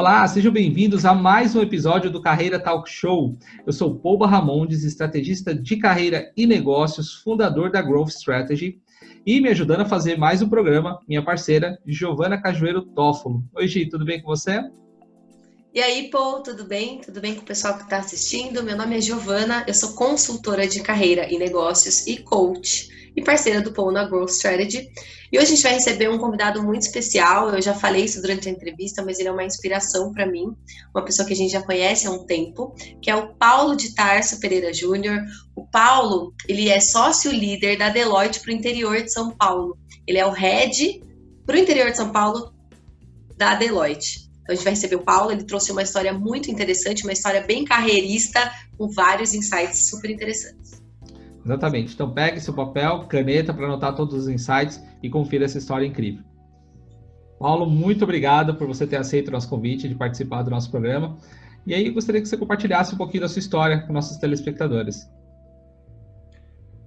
Olá, sejam bem-vindos a mais um episódio do Carreira Talk Show. Eu sou Paul Ramondes, estrategista de carreira e negócios, fundador da Growth Strategy, e me ajudando a fazer mais um programa, minha parceira, Giovana Cajueiro Toffolo. Oi, Gi, tudo bem com você? E aí, Paul, tudo bem? Tudo bem com o pessoal que está assistindo? Meu nome é Giovana, eu sou consultora de carreira e negócios e coach e parceira do Paul na Growth Strategy. E hoje a gente vai receber um convidado muito especial. Eu já falei isso durante a entrevista, mas ele é uma inspiração para mim, uma pessoa que a gente já conhece há um tempo, que é o Paulo de Tarso Pereira Júnior. O Paulo, ele é sócio líder da Deloitte para o interior de São Paulo. Ele é o head para o interior de São Paulo da Deloitte. Então a gente vai receber o Paulo, ele trouxe uma história muito interessante, uma história bem carreirista, com vários insights super interessantes. Exatamente. Então pegue seu papel, caneta para anotar todos os insights e confira essa história incrível. Paulo, muito obrigado por você ter aceito o nosso convite de participar do nosso programa. E aí, gostaria que você compartilhasse um pouquinho da sua história com nossos telespectadores.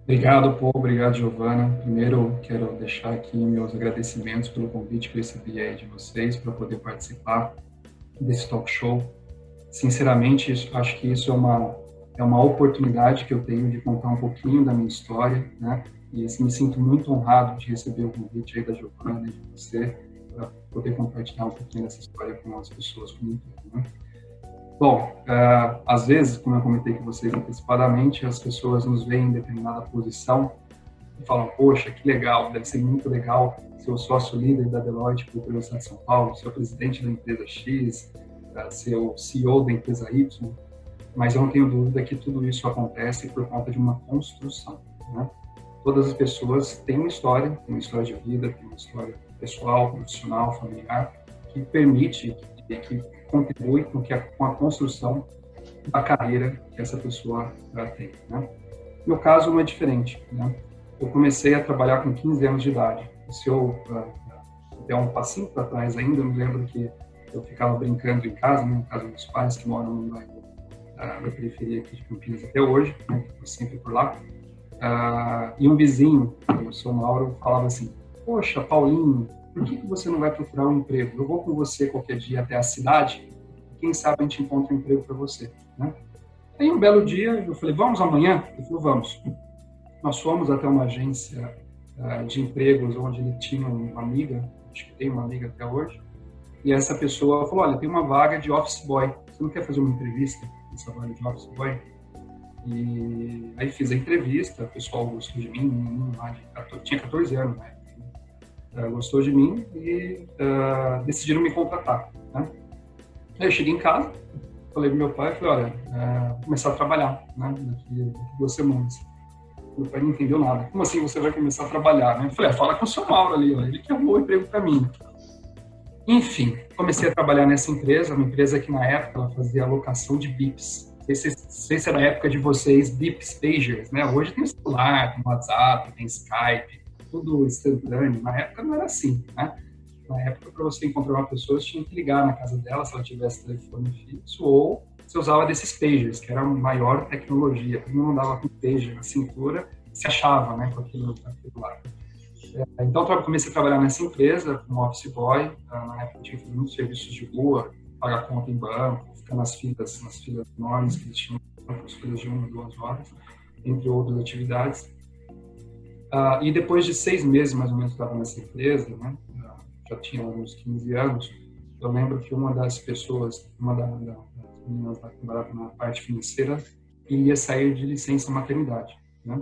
Obrigado, Paulo. Obrigado, Giovana. Primeiro, quero deixar aqui meus agradecimentos pelo convite que recebi aí de vocês para poder participar desse talk show. Sinceramente, acho que isso é uma é uma oportunidade que eu tenho de contar um pouquinho da minha história, né? E assim, me sinto muito honrado de receber o convite aí da Giovana e de você para poder compartilhar um pouquinho dessa história com as pessoas como né? Bom, uh, às vezes, como eu comentei com vocês antecipadamente, as pessoas nos veem em determinada posição e falam, poxa, que legal, deve ser muito legal ser o sócio líder da Deloitte para o Estado de São Paulo, ser o presidente da empresa X, uh, ser o CEO da empresa Y mas eu não tenho dúvida que tudo isso acontece por conta de uma construção. Né? Todas as pessoas têm uma história, têm uma história de vida, têm uma história pessoal, profissional, familiar, que permite, que, que contribui com, que a, com a construção da carreira que essa pessoa tem. Né? Meu caso não é diferente. Né? Eu comecei a trabalhar com 15 anos de idade. Se eu uh, der um passinho para trás ainda, eu me lembro que eu ficava brincando em casa, né, na casa dos pais, que moram no bairro da periferia aqui de Campinas até hoje, né, sempre por lá. Uh, e um vizinho, o seu Mauro, falava assim: Poxa, Paulinho, por que, que você não vai procurar um emprego? Eu vou com você qualquer dia até a cidade, quem sabe a gente encontra um emprego para você. Né? Aí um belo dia eu falei: Vamos amanhã? Ele falou: Vamos. Nós fomos até uma agência uh, de empregos onde ele tinha uma amiga, acho que tem uma amiga até hoje, e essa pessoa falou: Olha, tem uma vaga de office boy, você não quer fazer uma entrevista? Esse trabalho de office boy. E aí fiz a entrevista, o pessoal gostou de mim, lá de 14, tinha 14 anos, né? Uh, gostou de mim e uh, decidiram me contratar, né? Aí eu cheguei em casa, falei pro meu pai, falei, olha, uh, vou começar a trabalhar, né? Daqui, daqui duas semanas. Meu pai não entendeu nada. Como assim você vai começar a trabalhar, né? Falei, ah, fala com o seu Mauro ali, ó, ele que arrumou o emprego para mim. Enfim, comecei a trabalhar nessa empresa, uma empresa que na época fazia alocação de bips. Não sei, se, se era a época de vocês, bips pagers, né? Hoje tem celular, tem WhatsApp, tem Skype, tudo instantâneo. Na época não era assim, né? Na época, para você encontrar uma pessoa, você tinha que ligar na casa dela se ela tivesse telefone fixo ou você usava desses pagers, que era a maior tecnologia. Todo mundo andava com pager na cintura, se achava, né, com aquilo lá. É, então, eu comecei a trabalhar nessa empresa como office boy. Tá? Na época, que fazer muitos serviços de rua, pagar conta em banco, ficar nas filas, nas filas enormes que eles tinham, as filas de uma, duas horas, entre outras atividades. Uh, e depois de seis meses, mais ou menos, estava nessa empresa, né? já tinha uns 15 anos, eu lembro que uma das pessoas, uma das meninas que trabalhava na parte financeira, ia sair de licença maternidade, né?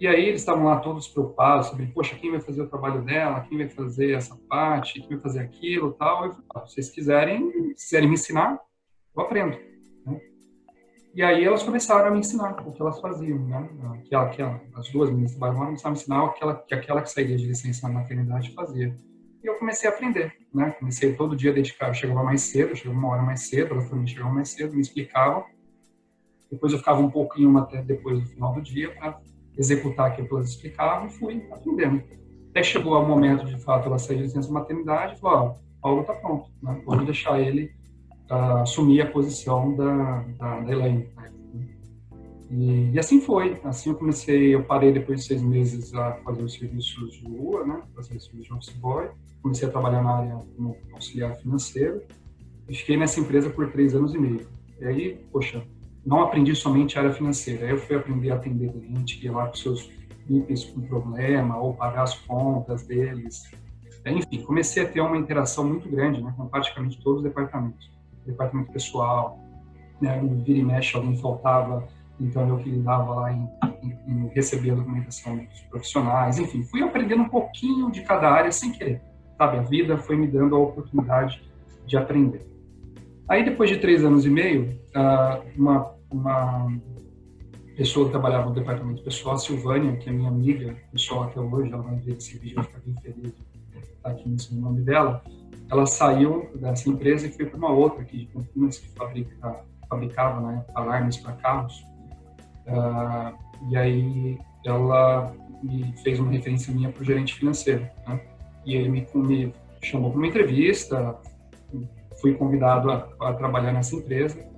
E aí eles estavam lá todos preocupados sobre, poxa, quem vai fazer o trabalho dela, quem vai fazer essa parte, quem vai fazer aquilo tal. Eu falei, ah, vocês quiserem, quiserem me ensinar, eu aprendo. Né? E aí elas começaram a me ensinar o que elas faziam, né? Aquela, aquela, as duas meninas trabalhavam começaram a me ensinar aquela, que aquela que saía de licença na maternidade fazia. E eu comecei a aprender, né? Comecei todo dia a dedicar, eu chegava mais cedo, chegava uma hora mais cedo, elas também chegavam mais cedo, me explicavam. Depois eu ficava um pouquinho até depois do final do dia para executar aquilo que elas explicavam e fui aprendendo. Até chegou o momento, de fato, ela sair de licença maternidade e falou, ó, Paulo está pronto, né? vamos deixar ele uh, assumir a posição da, da, da Elaine. Né? E, e, assim foi, assim eu comecei, eu parei depois de seis meses a fazer os serviços de rua, né, fazer os serviços de office boy, comecei a trabalhar na área como auxiliar financeiro, E fiquei nessa empresa por três anos e meio. E aí, poxa, não aprendi somente a área financeira. Eu fui aprender a atender cliente, ia lá com seus BIPs com problema, ou pagar as contas deles. Enfim, comecei a ter uma interação muito grande né, com praticamente todos os departamentos. Departamento pessoal, né, vira e mexe alguém faltava, então eu que lidava lá em, em, em receber a documentação dos profissionais. Enfim, fui aprendendo um pouquinho de cada área sem querer. Sabe, a vida foi me dando a oportunidade de aprender. Aí, depois de três anos e meio, ah, uma, uma pessoa que trabalhava no departamento pessoal, a Silvânia, que é minha amiga pessoal até hoje, ela vai ver esse vídeo, vai ficar bem feliz estar aqui nesse nome dela, ela saiu dessa empresa e foi para uma outra aqui de Campinas, que fabrica, fabricava né, alarmes para carros. Uh, e aí ela me fez uma referência minha para o gerente financeiro. Né? E ele me, me chamou para uma entrevista, fui convidado a, a trabalhar nessa empresa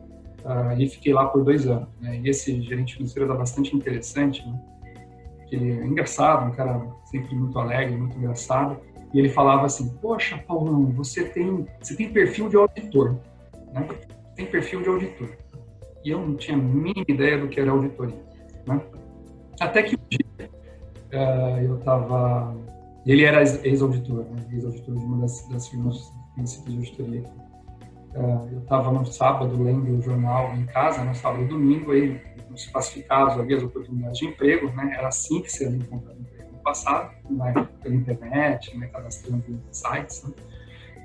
uh, e fiquei lá por dois anos. Né? E esse gerente financeiro era bastante interessante, né? que é engraçado, um cara sempre muito alegre, muito engraçado. E ele falava assim: Poxa, Paulão, você tem, você tem perfil de auditor, né? Tem perfil de auditor. E eu não tinha a mínima ideia do que era auditoria, né? Até que um dia uh, eu estava. Ele era ex-auditor, né? ex-auditor de uma das, das firmas de auditoria aqui. Uh, eu estava no sábado lendo o jornal em casa, no sábado e domingo, aí nos classificados ali as oportunidades de emprego, né? Era assim que se encontrava emprego no passado, né? pela internet, né? cadastrando em sites. Né?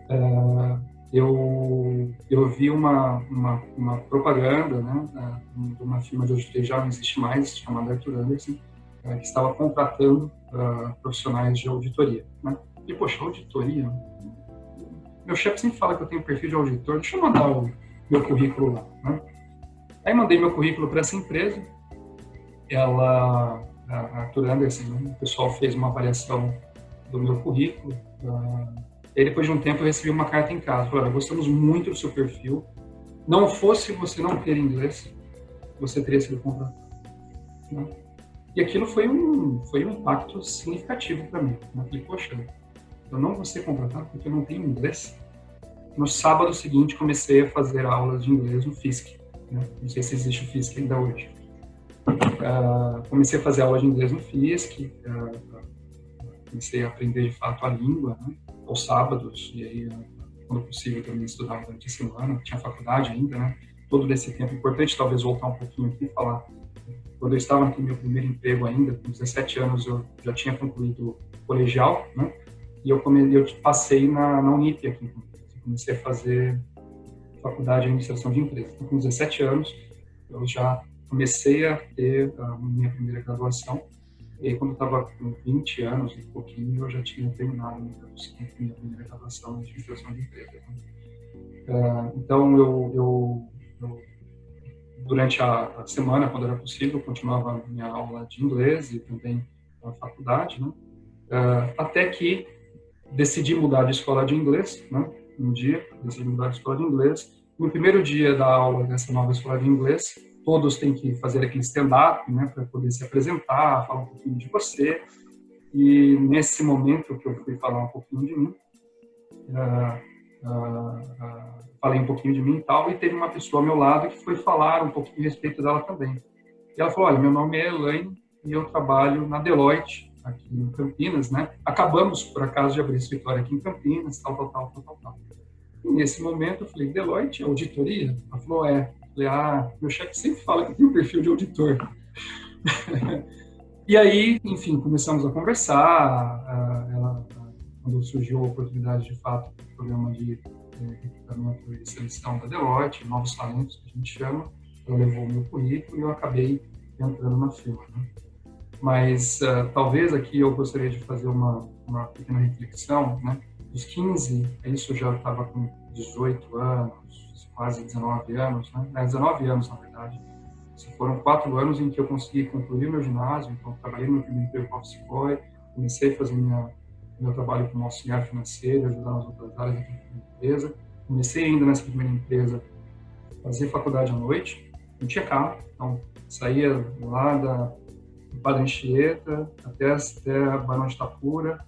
Uh, eu, eu vi uma, uma, uma propaganda né? de uma firma de auditoria, já não existe mais, chamada Arthur Anderson, uh, que estava contratando profissionais de auditoria. Né? E, poxa, auditoria, meu chefe sempre fala que eu tenho perfil de auditor, deixa eu mandar o meu currículo lá. Né? Aí mandei meu currículo para essa empresa, ela, a Arthur Anderson, né? o pessoal fez uma avaliação do meu currículo, uh, e depois de um tempo eu recebi uma carta em casa, falando, gostamos muito do seu perfil, não fosse você não ter inglês, você teria sido contratado. Né? E aquilo foi um, foi um impacto significativo para mim. Né? Falei, poxa, eu não vou ser contratado porque eu não tenho inglês. No sábado seguinte, comecei a fazer aulas de inglês no FISC. Né? Não sei se existe o FISC ainda hoje. Uh, comecei a fazer aula de inglês no FISC, uh, comecei a aprender de fato a língua, né? aos sábados, e aí, quando possível, também estudava durante a semana, tinha faculdade ainda, né? Todo esse tempo importante, talvez voltar um pouquinho aqui e falar. Quando eu estava no meu primeiro emprego ainda, com 17 anos, eu já tinha concluído o colegial, né? E eu, come, eu passei na, na Unip aqui Comecei a fazer faculdade de administração de empresas. Então, com 17 anos, eu já comecei a ter a minha primeira graduação. E aí, quando eu estava com 20 anos, um pouquinho, eu já tinha terminado minha, minha primeira graduação em administração de empresas. Né? Uh, então, eu, eu, eu, durante a, a, semana, quando era possível, continuava a minha aula de inglês e também a faculdade, né? Uh, até que decidi mudar de escola de inglês, né? Um dia, decidi mudar de escola de inglês. No primeiro dia da aula dessa nova escola de inglês, todos têm que fazer aquele stand-up, né, para poder se apresentar, falar um pouquinho de você. E nesse momento que eu fui falar um pouquinho de mim, uh, uh, uh, falei um pouquinho de mim e tal, e teve uma pessoa ao meu lado que foi falar um pouquinho a respeito dela também. E ela falou: Olha, meu nome é Elaine e eu trabalho na Deloitte aqui em Campinas, né? Acabamos, por acaso, de abrir escritório aqui em Campinas, tal, tal, tal, tal, tal, tal. E nesse momento eu falei, Deloitte, auditoria? Ela falou, é. Falei, ah, meu chefe sempre fala que tem um perfil de auditor. e aí, enfim, começamos a conversar. Ela, quando surgiu a oportunidade, de fato, do programa de recrutamento e seleção da Deloitte, novos talentos, que a gente chama, ela levou o meu currículo e eu acabei entrando na firma. Né? Mas uh, talvez aqui eu gostaria de fazer uma, uma pequena reflexão, né? Dos 15, isso já estava com 18 anos, quase 19 anos, né? 19 anos, na verdade. Foram quatro anos em que eu consegui concluir meu ginásio, então trabalhei no primeiro emprego office boy, comecei a fazer minha, meu trabalho como auxiliar financeiro, ajudar nas outras áreas da empresa. Comecei ainda nessa primeira empresa fazer faculdade à noite, não tinha carro, então saía lá da Padre até, até Barão de Itapura,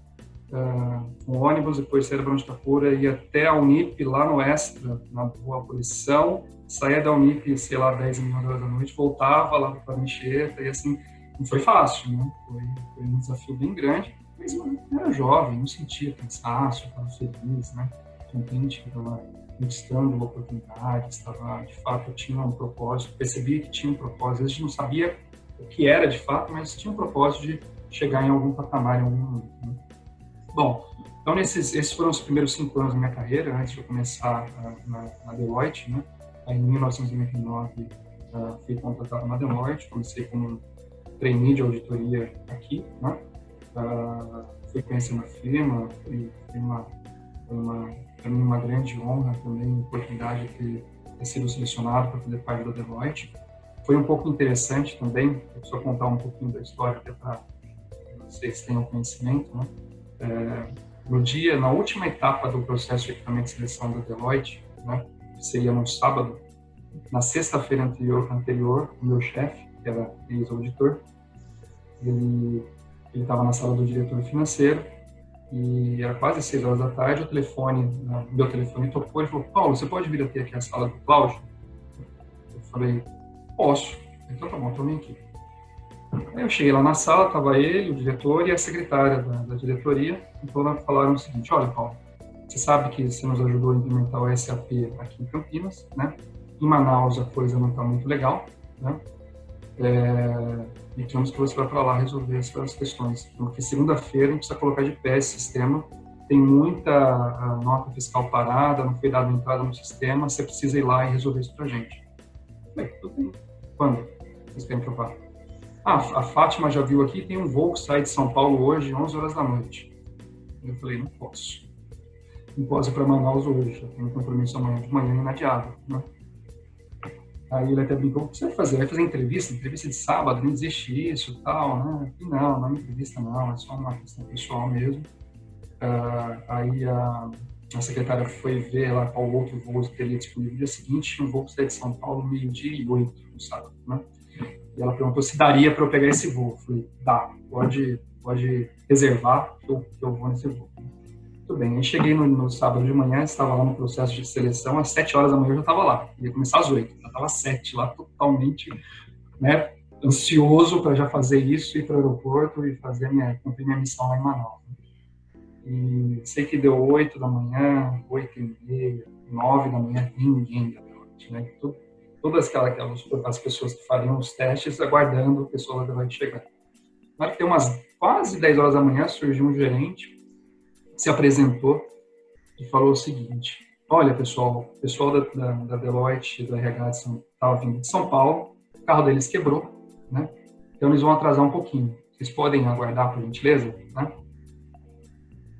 uh, um ônibus, depois saía da Barão de Itapura, ia até a Unip, lá no Extra, na Rua Abolição, saía da Unip, sei lá, 10 horas da noite, voltava lá para Anchieta, e assim, não foi fácil, né? Foi, foi, um desafio bem grande, mas eu era jovem, não sentia cansaço, estava feliz, né? Contente que estava conquistando oportunidades, estava, de fato, tinha um propósito, percebia que tinha um propósito, a gente não sabia o que era de fato, mas tinha um propósito de chegar em algum patamar em algum momento. Né? Bom, então nesses, esses foram os primeiros cinco anos da minha carreira, antes de eu começar uh, na, na, Deloitte, né? Aí, em 1999 uh, ah, fui contratado na Deloitte, comecei como trainee de auditoria aqui, né? Uh, fui conhecendo a firma, foi, foi uma, uma, uma grande honra também, oportunidade de ter sido selecionado para fazer parte da Deloitte. Foi um pouco interessante também, só contar um pouquinho da história para vocês tenham conhecimento, né? É, no dia, na última etapa do processo de equipamento de seleção da Deloitte, né, que seria no sábado, na sexta-feira anterior, anterior, o meu chefe, que era ex-auditor, ele estava na sala do diretor financeiro e era quase seis horas da tarde, o telefone, meu telefone tocou e falou, Paulo, você pode vir até aqui a sala do Cláudio? Eu falei, posso. Então tá bom, estou aqui. Aí eu cheguei lá na sala, estava ele, o diretor e a secretária da, da diretoria. Então falaram o seguinte: olha, Paulo, você sabe que você nos ajudou a implementar o SAP aqui em Campinas, né? Em Manaus a coisa não está muito legal, né? É, e que você vá para lá resolver essas questões. Porque segunda-feira a gente precisa colocar de pé esse sistema. Tem muita nota fiscal parada, não foi dada entrada no sistema, você precisa ir lá e resolver isso para gente. Bem. Quando? Vocês querem que eu? Ah, a Fátima já viu aqui, tem um voo que sai de São Paulo hoje, 11 horas da noite. Eu falei, não posso. Não posso ir para Manaus hoje, eu tenho um compromisso amanhã de manhã inadiável. Né? Aí ele até brincou, o que você vai fazer? Vai fazer entrevista? Entrevista de sábado, não existe isso tal, né? E não, não é entrevista não, é só uma questão pessoal mesmo. Uh, aí a, a, secretária foi ver lá qual outro voo teria disponível no dia seguinte, um voo sai de São Paulo meio-dia e oito no sábado, né? E ela perguntou se daria para eu pegar esse voo. Eu falei, dá, pode, pode reservar que eu, eu vou nesse voo. Tudo bem, aí cheguei no, no, sábado de manhã, estava lá no processo de seleção, às 7 horas da manhã eu já estava lá. Ia começar às 8, já estava às 7 lá, totalmente né, ansioso para já fazer isso, ir para o aeroporto e fazer minha, cumprir minha missão lá em Manaus. E sei que deu 8 da manhã, 8 e meia, 9 da manhã, ninguém da noite, né? Tudo, todas aquelas, as pessoas que fariam os testes aguardando o pessoal da Deloitte chegar. Na hora que tem umas quase 10 horas da manhã, surgiu um gerente, se apresentou e falou o seguinte, olha pessoal, o pessoal da, da, da Deloitte, da RH estava vindo de São Paulo, o carro deles quebrou, né? Então eles vão atrasar um pouquinho. Vocês podem aguardar, por gentileza? Né?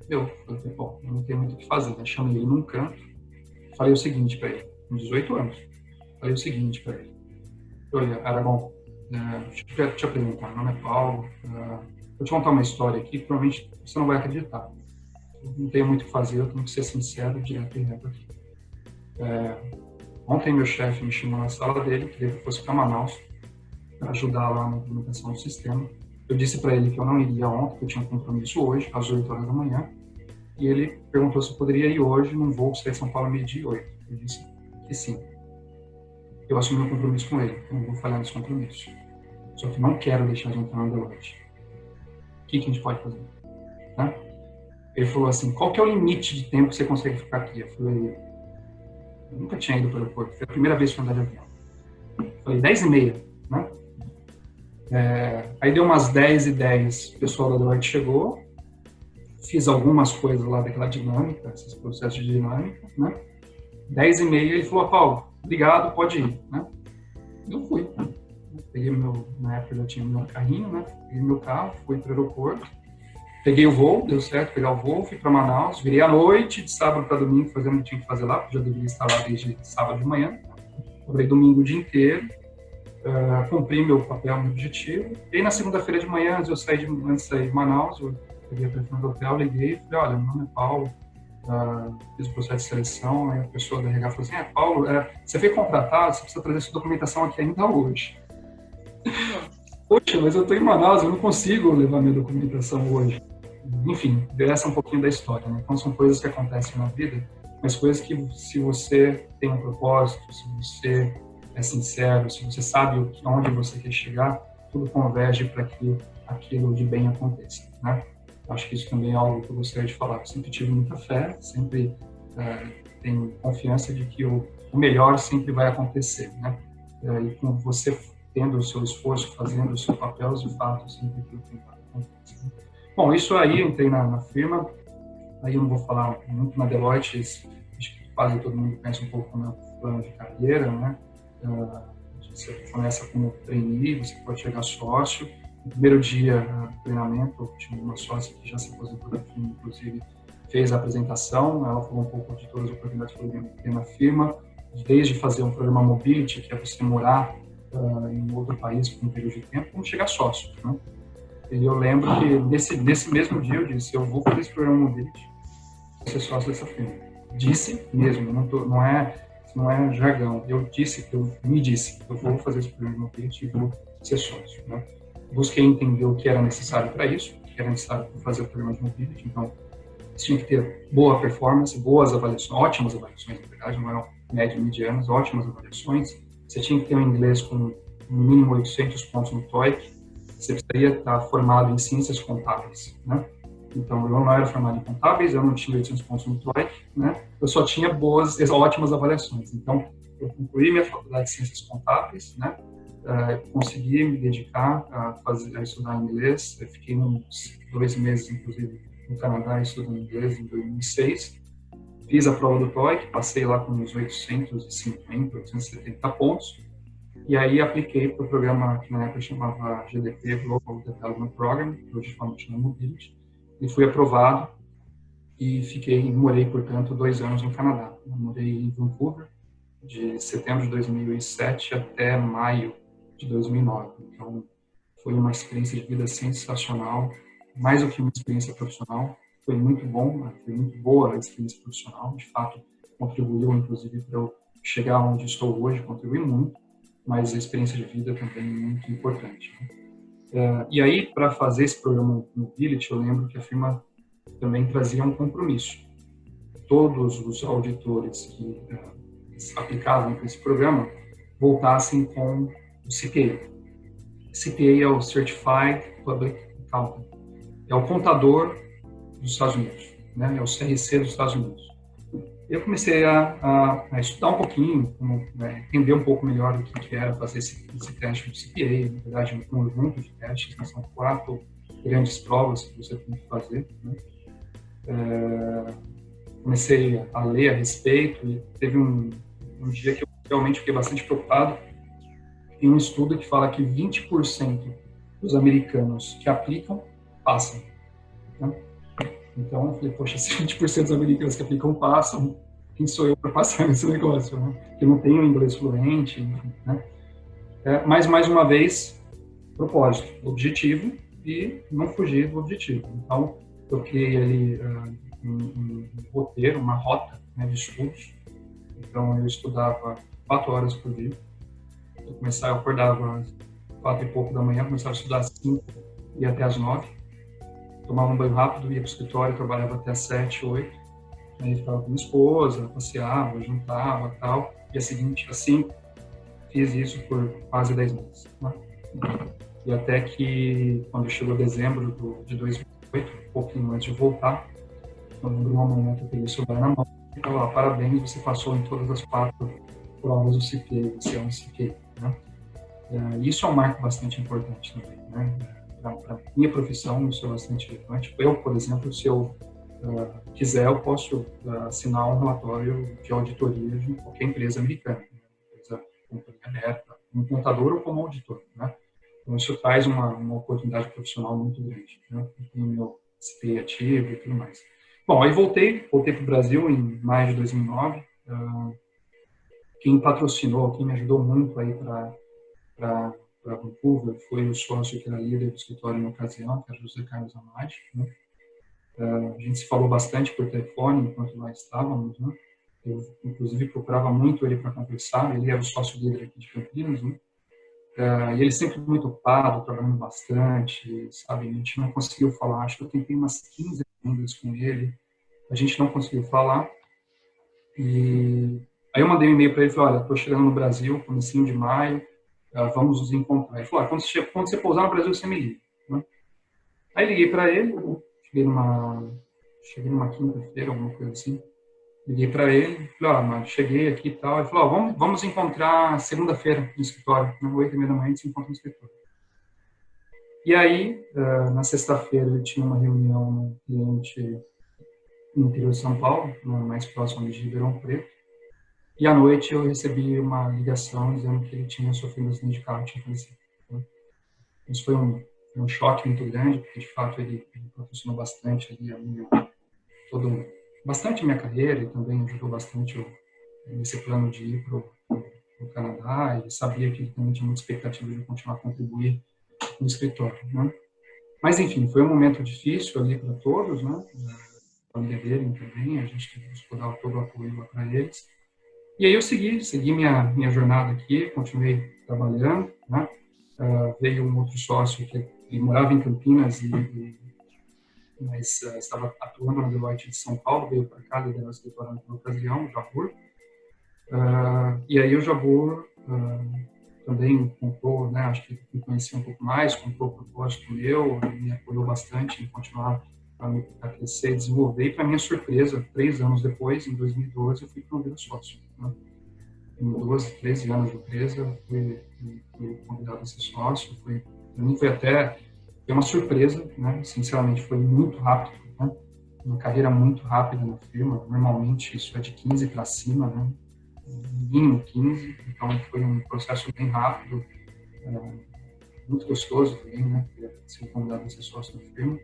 Eu falei, bom, não tenho muito o que fazer, né? Chamei ele num canto, falei o seguinte para ele, com 18 anos, falei o seguinte para ele. Olha, Aragão, uh, deixa eu te apresentar. Meu nome é Paulo. Uh, vou te contar uma história aqui que provavelmente você não vai acreditar. Não tenho muito o que fazer, eu tenho que ser sincero, direto e reto aqui. É, ontem meu chefe me chamou na sala dele, queria que eu fosse para Manaus para ajudar lá na implementação do sistema. Eu disse para ele que eu não iria ontem, que eu tinha um compromisso hoje, às 8 horas da manhã. E ele perguntou se eu poderia ir hoje num voo que sai de São Paulo meio-dia e 8. Eu disse que sim eu assumi um compromisso com ele. Eu não vou falhar nesse compromisso. Só que não quero deixar de entrar na Deloitte. O que, que a gente pode fazer? Né? Ele falou assim, qual que é o limite de tempo que você consegue ficar aqui? Eu falei, eu nunca tinha ido para o aeroporto, foi a primeira vez que eu andei de avião. Eu falei, 10 e meia, né? É, aí deu umas 10 e 10, o pessoal da Deloitte chegou, fiz algumas coisas lá daquela dinâmica, esses processos de dinâmica, né? 10 e meia ele falou, Paulo, obrigado, pode ir, né? Eu fui. Peguei meu, na época já tinha meu carrinho, né? Peguei meu carro, fui para o aeroporto, peguei o voo, deu certo pegar o voo, fui para Manaus, virei à noite, de sábado para domingo, fazendo o que tinha que fazer lá, porque já deveria estar lá desde sábado de manhã. Trabalhei domingo o dia inteiro, uh, cumpri meu papel, meu objetivo. E na segunda-feira de manhã, antes eu sair de, antes de, sair de Manaus, eu peguei a telefone do hotel, liguei e falei, olha, meu nome é Paulo, uh, fiz o processo de seleção, aí a pessoa da RH falou assim, é, Paulo, é, você foi contratado, você precisa trazer sua documentação aqui ainda hoje. Poxa, mas eu estou em Manaus, eu não consigo levar minha documentação hoje. enfim, essa é um pouquinho da história. Né? Então, são coisas que acontecem na vida, mas coisas que, se você tem um propósito, se você é sincero, se você sabe onde você quer chegar, tudo converge para que aquilo de bem aconteça. Né? Acho que isso também é algo que eu gostaria de falar. Eu sempre tive muita fé, sempre uh, tenho confiança de que o, o, melhor sempre vai acontecer. Né? Uh, e com você tendo o seu esforço, fazendo o seu papel, de fato, sempre aquilo que acontecer. Bom, isso aí, entrei na, na, firma, aí eu não vou falar muito na Deloitte, acho que quase todo mundo conhece um pouco o meu plano de carreira, né? Uh, você começa como trainee, você pode chegar sócio, no primeiro dia do treinamento, tinha uma sócia que já se aposentou da firma, inclusive, fez a apresentação, ela falou um pouco de todas as oportunidades que tem na firma, desde fazer um programa mobility, que é você morar uh, em outro país por um período de tempo, como chegar sócio. Né? E eu lembro que nesse, nesse mesmo dia eu disse, eu vou fazer esse programa mobility, vou ser sócio dessa firma. Disse mesmo, não, tô, não é não é jargão. Eu disse, eu me disse, eu vou fazer esse programa mobility e vou ser sócio. Né? busquei entender o que era necessário para isso, o que era necessário para fazer o programa de mobility. Então, tinha que ter boa performance, boas avaliações, ótimas avaliações, na verdade, não eram médias medianas, ótimas avaliações. Você tinha que ter um inglês com no mínimo 800 pontos no TOEIC. Você precisaria estar formado em ciências contábeis, né? Então, eu não era formado em contábeis, eu não tinha 800 pontos no TOEIC, né? Eu só tinha boas, ótimas avaliações. Então, eu concluí minha faculdade de ciências contábeis, né? uh, consegui me dedicar a, fazer, a estudar inglês. Eu fiquei uns dois meses, inclusive, no Canadá estudando inglês em 2006. Fiz a prova do TOEIC, passei lá com uns 850, 870 pontos. E aí apliquei para o programa que na época chamava GDP, Global Development Program, que hoje chama Mobility, e fui aprovado e fiquei, morei, portanto, dois anos no Canadá. Eu morei em Vancouver, de setembro de 2007 até maio de 2009. Então, foi uma experiência de vida sensacional, mais do que uma experiência profissional. Foi muito bom, foi muito boa a experiência profissional. De fato, contribuiu, inclusive, para eu chegar onde estou hoje, contribuiu muito, mas a experiência de vida também é muito importante. Né? É, e aí, para fazer esse programa Mobility, eu lembro que a firma também trazia um compromisso. Todos os auditores que é, aplicavam para esse programa voltassem com o CPA. CPA é o Certified Public Accountant. É o contador dos Estados Unidos, né? é o CRC dos Estados Unidos. Eu comecei a, a, a estudar um pouquinho, como, né, entender um pouco melhor o que, que era fazer esse, esse teste do CPA, na verdade, um conjunto de testes, né? são quatro grandes provas que você tem que fazer. Né? É, comecei a ler a respeito e teve um, um dia que eu realmente fiquei bastante preocupado, tem um estudo que fala que 20% dos americanos que aplicam passam. Né? Então, eu falei, poxa, se 20% dos americanos que aplicam passam, quem sou eu para passar nesse negócio? Né? Que não tenho inglês fluente, né? É, mas, mais uma vez, propósito, objetivo e não fugir do objetivo. Então, eu criei ali uh, um, um, roteiro, uma rota né, de estudos. Então, eu estudava quatro horas por dia eu começava, eu acordava às quatro e pouco da manhã, começava a estudar às cinco e até às nove. Tomava um banho rápido, ia para o escritório, trabalhava até às sete, oito. Aí ficava com minha esposa, passeava, juntava tal. E a seguinte, assim, fiz isso por quase dez meses. Né? E até que, quando chegou dezembro do, de 2008, um pouquinho antes de voltar, eu lembro uma manhã que eu peguei o celular na mão e falou, parabéns, você passou em todas as quatro provas do CPA, você é um CPA. Né? É, isso é um marco bastante importante também. Né? Para minha profissão, isso é bastante relevante. Eu, por exemplo, se eu uh, quiser, eu posso uh, assinar um relatório de auditoria de qualquer empresa americana, né? empresa companhia aberta, um contador ou como auditor. Né? Então, isso traz uma, uma oportunidade profissional muito grande. Né? Tenho meu CPA ativo e tudo mais. Bom, aí voltei, voltei para o Brasil em maio de 2009. Uh, quem patrocinou, quem me ajudou muito aí para Vancouver foi o sócio que era líder do escritório na ocasião, que era José Carlos Amade. Né? Uh, a gente se falou bastante por telefone enquanto lá estávamos. Né? Eu, inclusive, procurava muito ele para conversar. Ele era o sócio líder aqui de Campinas. Né? Uh, e ele sempre muito ocupado, trabalhando bastante, sabe? A gente não conseguiu falar. Acho que eu tentei umas 15 segundos com ele, a gente não conseguiu falar. E aí eu mandei um e-mail para ele, falei, olha, estou chegando no Brasil, comecinho de maio, vamos nos encontrar. Ele falou, ah, quando, você, quando você pousar no Brasil, você me liga. Né? Aí liguei para ele, cheguei numa, cheguei numa quinta-feira, alguma coisa assim. Liguei para ele, falei, oh, cheguei aqui e tal. Ele falou, oh, vamos, vamos encontrar segunda-feira no escritório, oito e meia da manhã a gente se encontra no escritório. E aí, uh, na sexta-feira, ele tinha uma reunião no cliente no interior de São Paulo, mais próximo de Ribeirão Preto. E à noite eu recebi uma ligação dizendo que ele tinha sofrido um acidente de carro, tinha falecido. Isso foi um, um choque muito grande, porque de fato ele, ele patrocinou bastante ali a minha, todo bastante a minha carreira e também ajudou bastante o, nesse plano de ir para o Canadá e sabia que ele também tinha muita expectativa de continuar a contribuir no escritório, né? Mas, enfim, foi um momento difícil ali para todos, né? A família dele também, a gente buscou dar todo o apoio para eles. E aí eu segui, segui minha, minha jornada aqui, continuei trabalhando, né? Uh, veio um outro sócio que, morava em Campinas e, e mas uh, estava atuando na Deloitte de São Paulo, veio para cá, liderou o escritório na ocasião, o Jabur. Uh, e aí o Jabur uh, também comprou, né, acho que me conhecia um pouco mais, comprou o propósito meu, me apoiou bastante em continuar a, crescer e desenvolver. E, para minha surpresa, três anos depois, em 2012, eu fui promovido sócio. Né? Em 12, 13 anos de empresa, fui, fui convidado a ser sócio. Foi, para mim foi até foi uma surpresa, né? Sinceramente, foi muito rápido, né? Uma carreira muito rápida na firma. Normalmente isso é de 15 para cima, né? Mínimo 15. Então foi um processo bem rápido, é, muito gostoso também, né? Ser convidado a ser sócio da firma.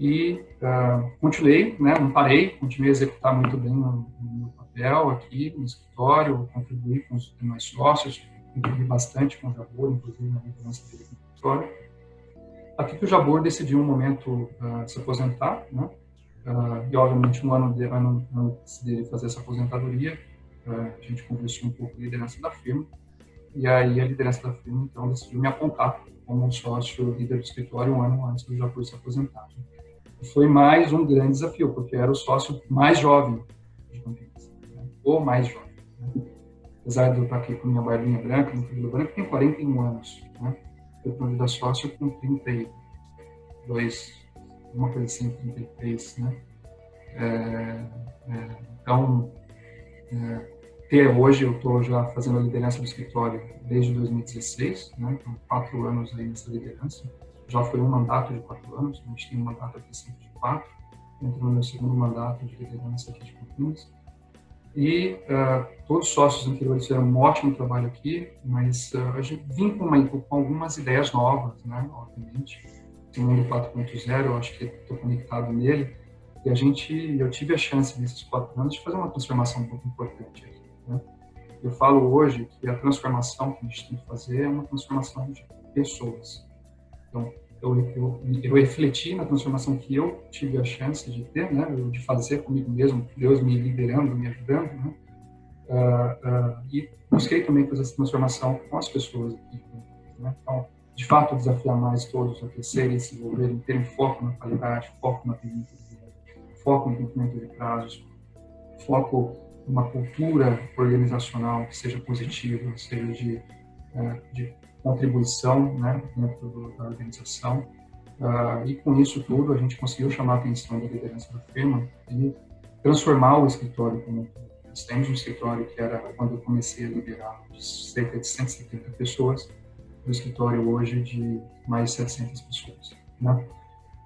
E uh, continuei, né? Não parei, continuei a executar muito bem no meu papel aqui no escritório, contribuí com os demais sócios, contribuí bastante com o Jabor, inclusive na liderança dele no escritório Aqui que o Jabor decidiu um momento uh, se aposentar, né? Uh, e obviamente um ano, de, ano antes dele fazer essa aposentadoria, a gente conversou um pouco com a liderança da firma, e aí a liderança da firma então decidiu me apontar como sócio líder do escritório um ano antes do Jabor se aposentar. Foi mais um grande desafio, porque era o sócio mais jovem de né? ou mais jovem. Né? Apesar de eu estar aqui com minha barbinha branca, meu cabelo branco, tem 41 anos, né? eu promovido a sócio com 32, uma coisa assim, 33, né? É, é, então, é, até hoje eu estou já fazendo a liderança do escritório desde 2016, né? Então, quatro anos aí nessa liderança. Já foi um mandato de quatro anos, a gente tem um mandato aqui sempre de quatro. Entrou no meu segundo mandato de liderança aqui de Campinas. E uh, todos os sócios anteriores fizeram um ótimo trabalho aqui, mas uh, a gente vim com, uma, com, algumas ideias novas, né? Obviamente, o mundo 4.0, eu acho que estou conectado nele. E a gente, eu tive a chance nesses quatro anos de fazer uma transformação muito importante aqui. Né? Eu falo hoje que a transformação que a gente tem que fazer é uma transformação de pessoas. Então, eu, eu, eu, refleti na transformação que eu tive a chance de ter, né, de fazer comigo mesmo, Deus me liderando, me ajudando, né, uh, uh, e busquei também fazer essa transformação com as pessoas aqui. Né, então, de fato, desafiar mais todos a crescerem, se desenvolverem, terem foco na qualidade, foco na foco no cumprimento de prazos, foco numa cultura organizacional que seja positiva, seja de, uh, de contribuição né, dentro da organização. Uh, e com isso tudo, a gente conseguiu chamar a atenção da liderança da firma e transformar o escritório como nós temos um escritório que era, quando eu comecei a liderar, de cerca de 170 pessoas, o escritório hoje de mais de 700 pessoas. Né?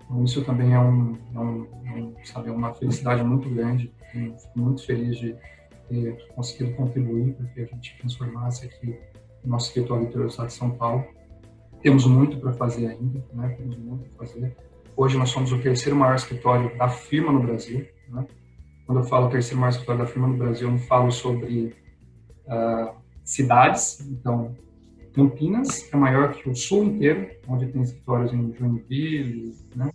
Então, isso também é, um, é um, um, sabe, uma felicidade muito grande. Fico muito feliz de ter conseguido contribuir para que a gente transformasse aqui nosso escritório interior do estado de São Paulo. Temos muito para fazer ainda, né? Temos muito para fazer. Hoje nós somos o terceiro maior escritório da firma no Brasil. Né? Quando eu falo terceiro maior escritório da firma no Brasil, eu não falo sobre uh, cidades. Então, Campinas é maior que o Sul inteiro, onde tem escritórios em Joinville, né?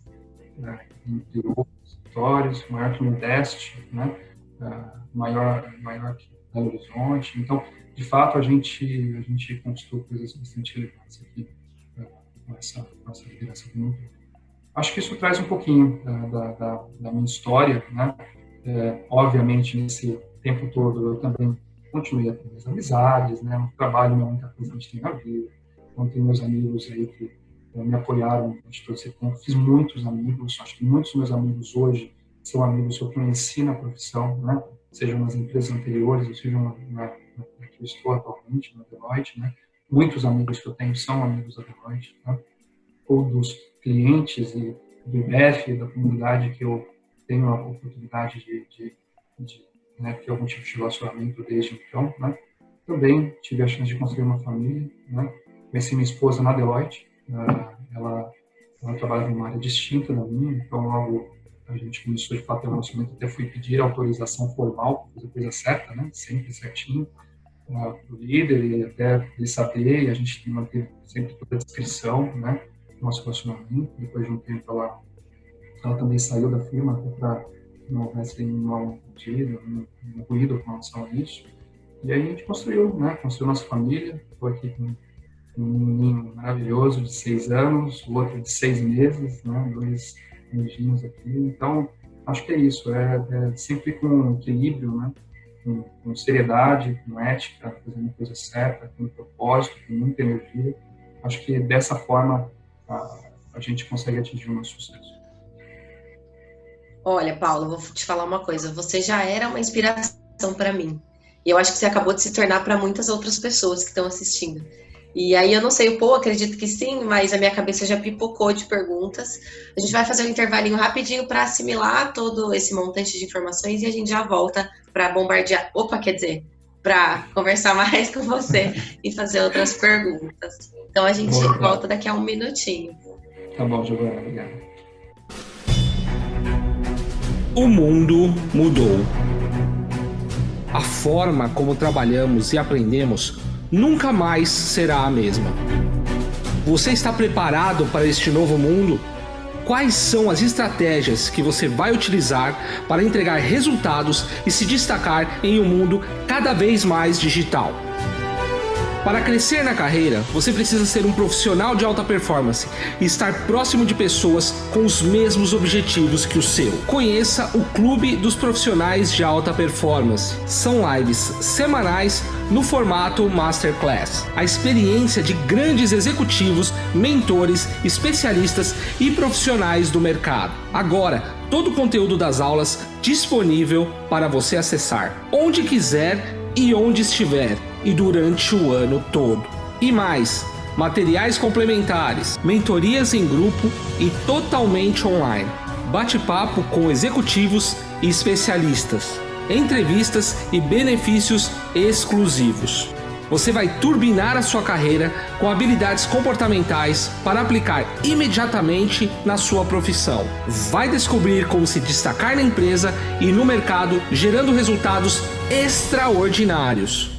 entre outros escritórios, maior que o Nordeste, né? uh, maior, maior que Belo Horizonte. Então, de fato, a gente, a gente construiu coisas bastante relevantes aqui uh, com, essa, com essa liderança do Acho que isso traz um pouquinho da, da, da minha história, né? É, obviamente, nesse tempo todo, eu também continuei a ter minhas amizades, né? O trabalho não é a única coisa que a gente tem na vida. Então, tenho meus amigos aí que é, me apoiaram durante todo esse tempo. Fiz muitos amigos, acho que muitos meus amigos hoje são amigos que eu conheci na profissão, né? Sejam nas empresas anteriores, ou sejam na, na, na que eu estou atualmente, na Deloitte, né? Muitos amigos que eu tenho são amigos da Deloitte, né? Ou dos clientes e do IBF, da comunidade que eu tenho a oportunidade de, de, de né, ter algum tipo de relacionamento desde então, né? Também tive a chance de construir uma família, né? Conheci minha esposa na Deloitte, ela, ela trabalha numa área distinta da minha, então logo a gente começou de fato o relacionamento, até fui pedir autorização formal fazer coisa certa, né? Sempre certinho para o líder e até ele saber, e a gente manteve sempre toda a descrição, né? nosso relacionamento. Depois de um tempo, ela, ela também saiu da firma para não houvesse nenhum mal entendido, nenhum ruído com relação a isso. E aí a gente construiu, né? Construiu nossa família. Estou aqui com um menino maravilhoso de seis anos, o outro de seis meses, né? Dois meninos aqui. Então, acho que é isso. É, é sempre com equilíbrio, né? Com, com, seriedade, com ética, fazendo a coisa certa, com propósito, com muita energia. Acho que dessa forma a, a gente consegue atingir o nosso sucesso. Olha, Paulo, vou te falar uma coisa. Você já era uma inspiração para mim. E eu acho que você acabou de se tornar para muitas outras pessoas que estão assistindo. E aí eu não sei, o Paul acredito que sim, mas a minha cabeça já pipocou de perguntas. A gente vai fazer um intervalinho rapidinho para assimilar todo esse montante de informações e a gente já volta para bombardear. Opa, quer dizer, para conversar mais com você e fazer outras perguntas. Então a gente Boa, volta daqui a um minutinho. Tá bom, Giovana, obrigado. O mundo mudou. A forma como trabalhamos e aprendemos nunca mais será a mesma. Você está preparado para este novo mundo? quais são as estratégias que você vai utilizar para entregar resultados e se destacar em um mundo cada vez mais digital. Para crescer na carreira, você precisa ser um profissional de alta performance e estar próximo de pessoas com os mesmos objetivos que o seu. Conheça o Clube dos Profissionais de Alta Performance. São lives semanais no formato Masterclass. A experiência de grandes executivos, mentores, especialistas e profissionais do mercado. Agora, todo o conteúdo das aulas disponível para você acessar onde quiser e onde estiver e durante o ano todo. E mais, materiais complementares, mentorias em grupo e totalmente online. Bate-papo com executivos e especialistas, entrevistas e benefícios exclusivos. Você vai turbinar a sua carreira com habilidades comportamentais para aplicar imediatamente na sua profissão. Vai descobrir como se destacar na empresa e no mercado, gerando resultados extraordinários.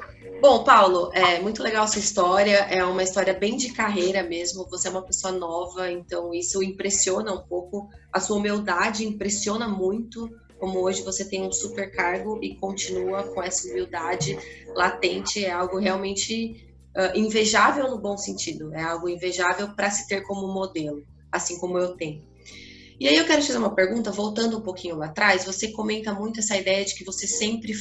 Bom, Paulo, é muito legal essa história. É uma história bem de carreira mesmo. Você é uma pessoa nova, então isso impressiona um pouco. A sua humildade impressiona muito. Como hoje você tem um super cargo e continua com essa humildade latente, é algo realmente uh, invejável no bom sentido. É algo invejável para se ter como modelo, assim como eu tenho. E aí eu quero te fazer uma pergunta, voltando um pouquinho lá atrás. Você comenta muito essa ideia de que você sempre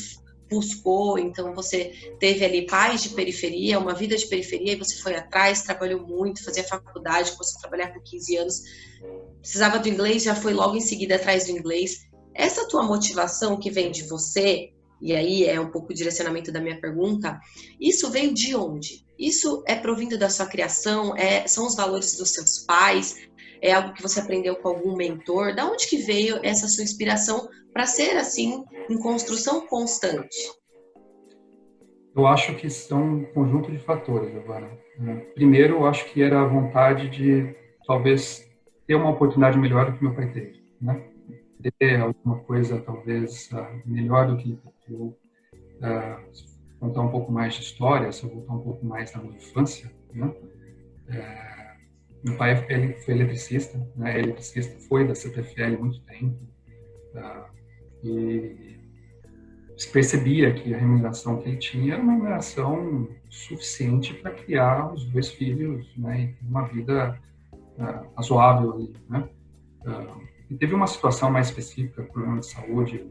buscou, então você teve ali pais de periferia, uma vida de periferia, e você foi atrás, trabalhou muito, fazia faculdade, começou a trabalhar com 15 anos, precisava do inglês, já foi logo em seguida atrás do inglês. Essa tua motivação que vem de você, e aí é um pouco o direcionamento da minha pergunta, isso veio de onde? Isso é provindo da sua criação? É, são os valores dos seus pais? É algo que você aprendeu com algum mentor? Da onde que veio essa sua inspiração para ser assim em construção constante? Eu acho que são um conjunto de fatores, Giovana. Primeiro, eu acho que era a vontade de talvez ter uma oportunidade melhor do que meu pai teve, né? Ter alguma coisa talvez ah, melhor do que eu uh, contar um pouco mais de história, se eu voltar um pouco mais na minha infância, né? É, meu pai ele foi eletricista, né? Eletricista foi da CPFL há muito tempo uh, e se percebia que a remuneração que ele tinha era uma remuneração suficiente para criar os dois filhos, né? E uma vida uh, razoável ali, né? Uh, e teve uma situação mais específica, problema de saúde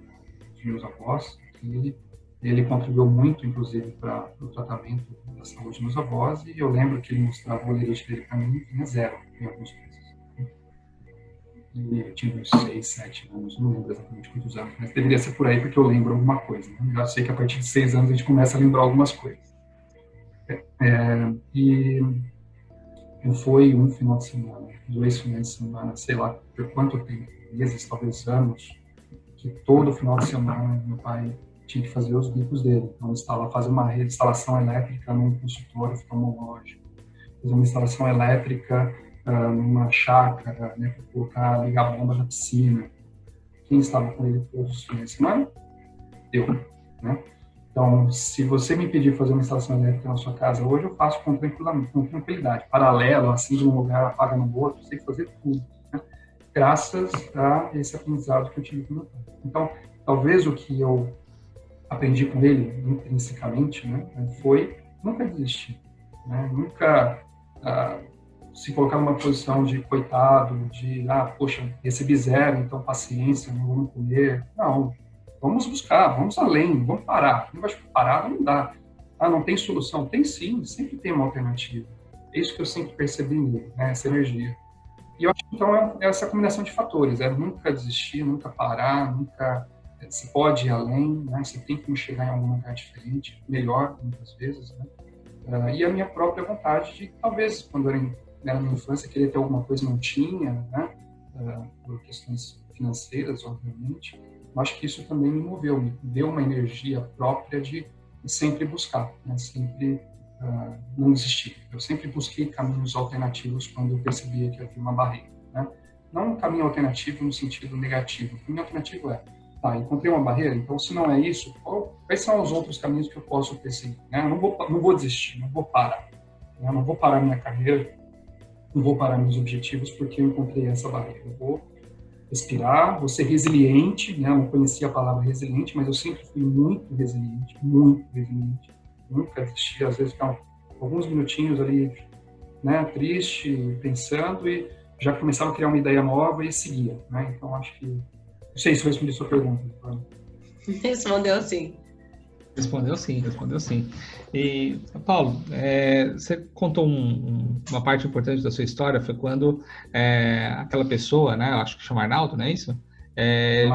dos meus avós, que ele contribuiu muito, inclusive, para o tratamento da saúde dos avós, e eu lembro que ele mostrava o olerite dele para mim, tinha zero em alguns meses. Eu tinha uns seis, sete anos, não lembro exatamente quantos anos, mas deveria ser por aí, porque eu lembro alguma coisa. Né? Já sei que a partir de seis anos a gente começa a lembrar algumas coisas. É, é e foi um final de semana, dois finais de semana, sei lá por quanto tempo, meses, talvez anos, que todo final de semana meu pai tinha que fazer os bicos dele. Então, instalar, fazer uma instalação elétrica num consultório oftalmológico, fazer uma instalação elétrica numa chácara, né, para colocar, ligar a bomba na piscina. Quem estava com ele todos os finais de semana? Eu, né? Então, se você me pedir fazer uma instalação elétrica na sua casa hoje, eu faço com tranquilidade, com tranquilidade. Paralelo, assim, de um lugar, apaga no outro, sei fazer tudo. Né? Graças a esse aprendizado que eu tive com meu pai. Então, talvez o que eu aprendi com ele intrinsecamente, né, foi nunca desistir, né, nunca ah, se colocar numa posição de coitado, de ah, poxa, recebi zero, então paciência, não vamos comer. Não, vamos buscar, vamos além, vamos parar. Não vai parar, não dá. Ah, não tem solução? Tem sim, sempre tem uma alternativa. É isso que eu sempre percebi nele, né, essa energia. E eu acho que então é essa combinação de fatores, é nunca desistir, nunca parar, nunca se pode ir além, né? Você tem como chegar em algum lugar diferente, melhor muitas vezes, né? Uh, e a minha própria vontade de talvez quando eu era, na minha infância querer ter alguma coisa não tinha, né? Uh, por questões financeiras, obviamente. Eu acho que isso também me moveu, me deu uma energia própria de, sempre buscar, né? Sempre uh, não desistir. Eu sempre busquei caminhos alternativos quando eu percebia que havia uma barreira, né? Não um caminho alternativo no sentido negativo. O caminho alternativo é Tá, encontrei uma barreira, então se não é isso, quais são os outros caminhos que eu posso perseguir? Né? Eu não vou, não vou desistir, não vou parar. Né? Eu não vou parar minha carreira, não vou parar meus objetivos porque eu encontrei essa barreira. Eu vou respirar, vou ser resiliente, né? Eu não conhecia a palavra resiliente, mas eu sempre fui muito resiliente, muito resiliente. Nunca desisti, às vezes ficava alguns minutinhos ali, né, triste, pensando e já começava a criar uma ideia nova e seguia, né? Então acho que não sei se eu respondi a sua pergunta. Respondeu sim. Respondeu sim, respondeu sim. E, Paulo, é, você contou um, um, uma parte importante da sua história, foi quando é, aquela pessoa, né, acho que chama Arnaldo, não é isso? É,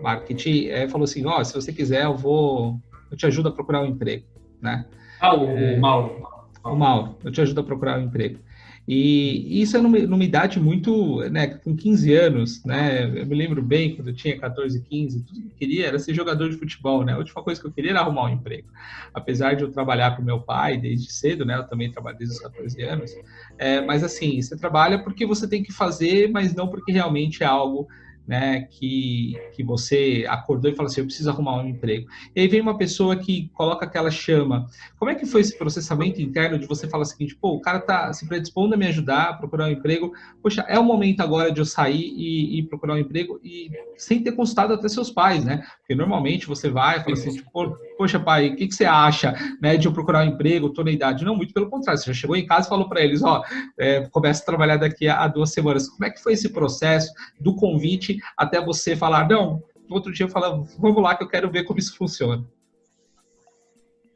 marketing, é, falou assim, ó, oh, se você quiser, eu vou, eu te ajudo a procurar um emprego, né? Ah, o, o é, Mauro. O Mauro, eu te ajudo a procurar um emprego. E isso é numa, numa, idade muito, né, com 15 anos, né, eu me lembro bem quando eu tinha 14, 15, tudo que eu queria era ser jogador de futebol, né, a última coisa que eu queria era arrumar um emprego. Apesar de eu trabalhar com meu pai desde cedo, né, eu também trabalho desde os 14 anos, é, mas assim, você trabalha porque você tem que fazer, mas não porque realmente é algo né, que, que você acordou e falou assim, eu preciso arrumar um emprego. E aí vem uma pessoa que coloca aquela chama. Como é que foi esse processamento interno de você falar o seguinte, pô, o cara tá se predispondo a me ajudar a procurar um emprego, poxa, é o momento agora de eu sair e, e procurar um emprego e sem ter consultado até seus pais, né? Porque normalmente você vai e fala assim, tipo, poxa, pai, o que, que você acha, né, de eu procurar um emprego, tô na idade? Não, muito pelo contrário, você já chegou em casa e falou para eles, ó, é, começa a trabalhar daqui a duas semanas. Como é que foi esse processo do convite até você falar, não, outro dia eu falo, vamos lá que eu quero ver como isso funciona?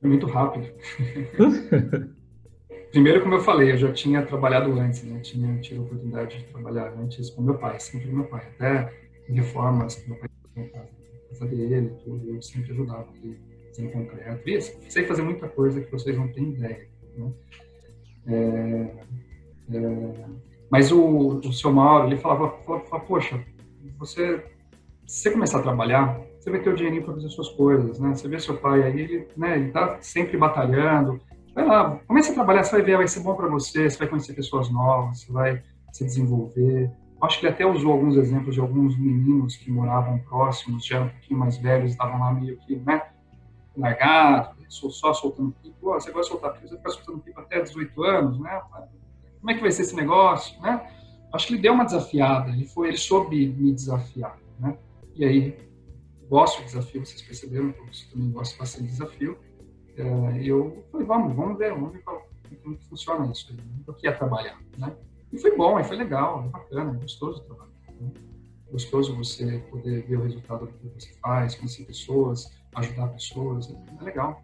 Muito rápido. Primeiro, como eu falei, eu já tinha trabalhado antes, né? Tinha tido a oportunidade de trabalhar antes com meu pai, sempre com meu pai. Até em reformas que meu pai fazia na casa dele, tudo, eu sempre ajudava ele em concreto. E sei fazer muita coisa que vocês não têm ideia. Né? É, é, mas o, o seu Mauro, ele falava, falava, poxa, você, se você começar a trabalhar, você vai ter o dinheirinho para fazer suas coisas, né? Você vê seu pai aí, ele, né, ele tá sempre batalhando. Vai lá, comece a trabalhar, você vai ver, vai ser bom para você, você vai conhecer pessoas novas, você vai se desenvolver. Acho que ele até usou alguns exemplos de alguns meninos que moravam próximos, já eram um pouquinho mais velhos, estavam lá meio que, né, largado, só soltando pipa. Você vai soltar pipa, você vai ficar soltando pipa até 18 anos, né? Como é que vai ser esse negócio, né? Acho que ele deu uma desafiada, ele foi, ele soube me desafiar, né? E aí, gosto de desafio, vocês perceberam que eu também gosto bastante de desafio. É, eu falei, vamos, vamos ver, vamos ver como, como funciona isso aí, o que é trabalhar, né? E foi bom, e foi legal, bacana, gostoso o trabalho. Né? Gostoso você poder ver o resultado do que você faz, conhecer pessoas, ajudar pessoas, é, é legal.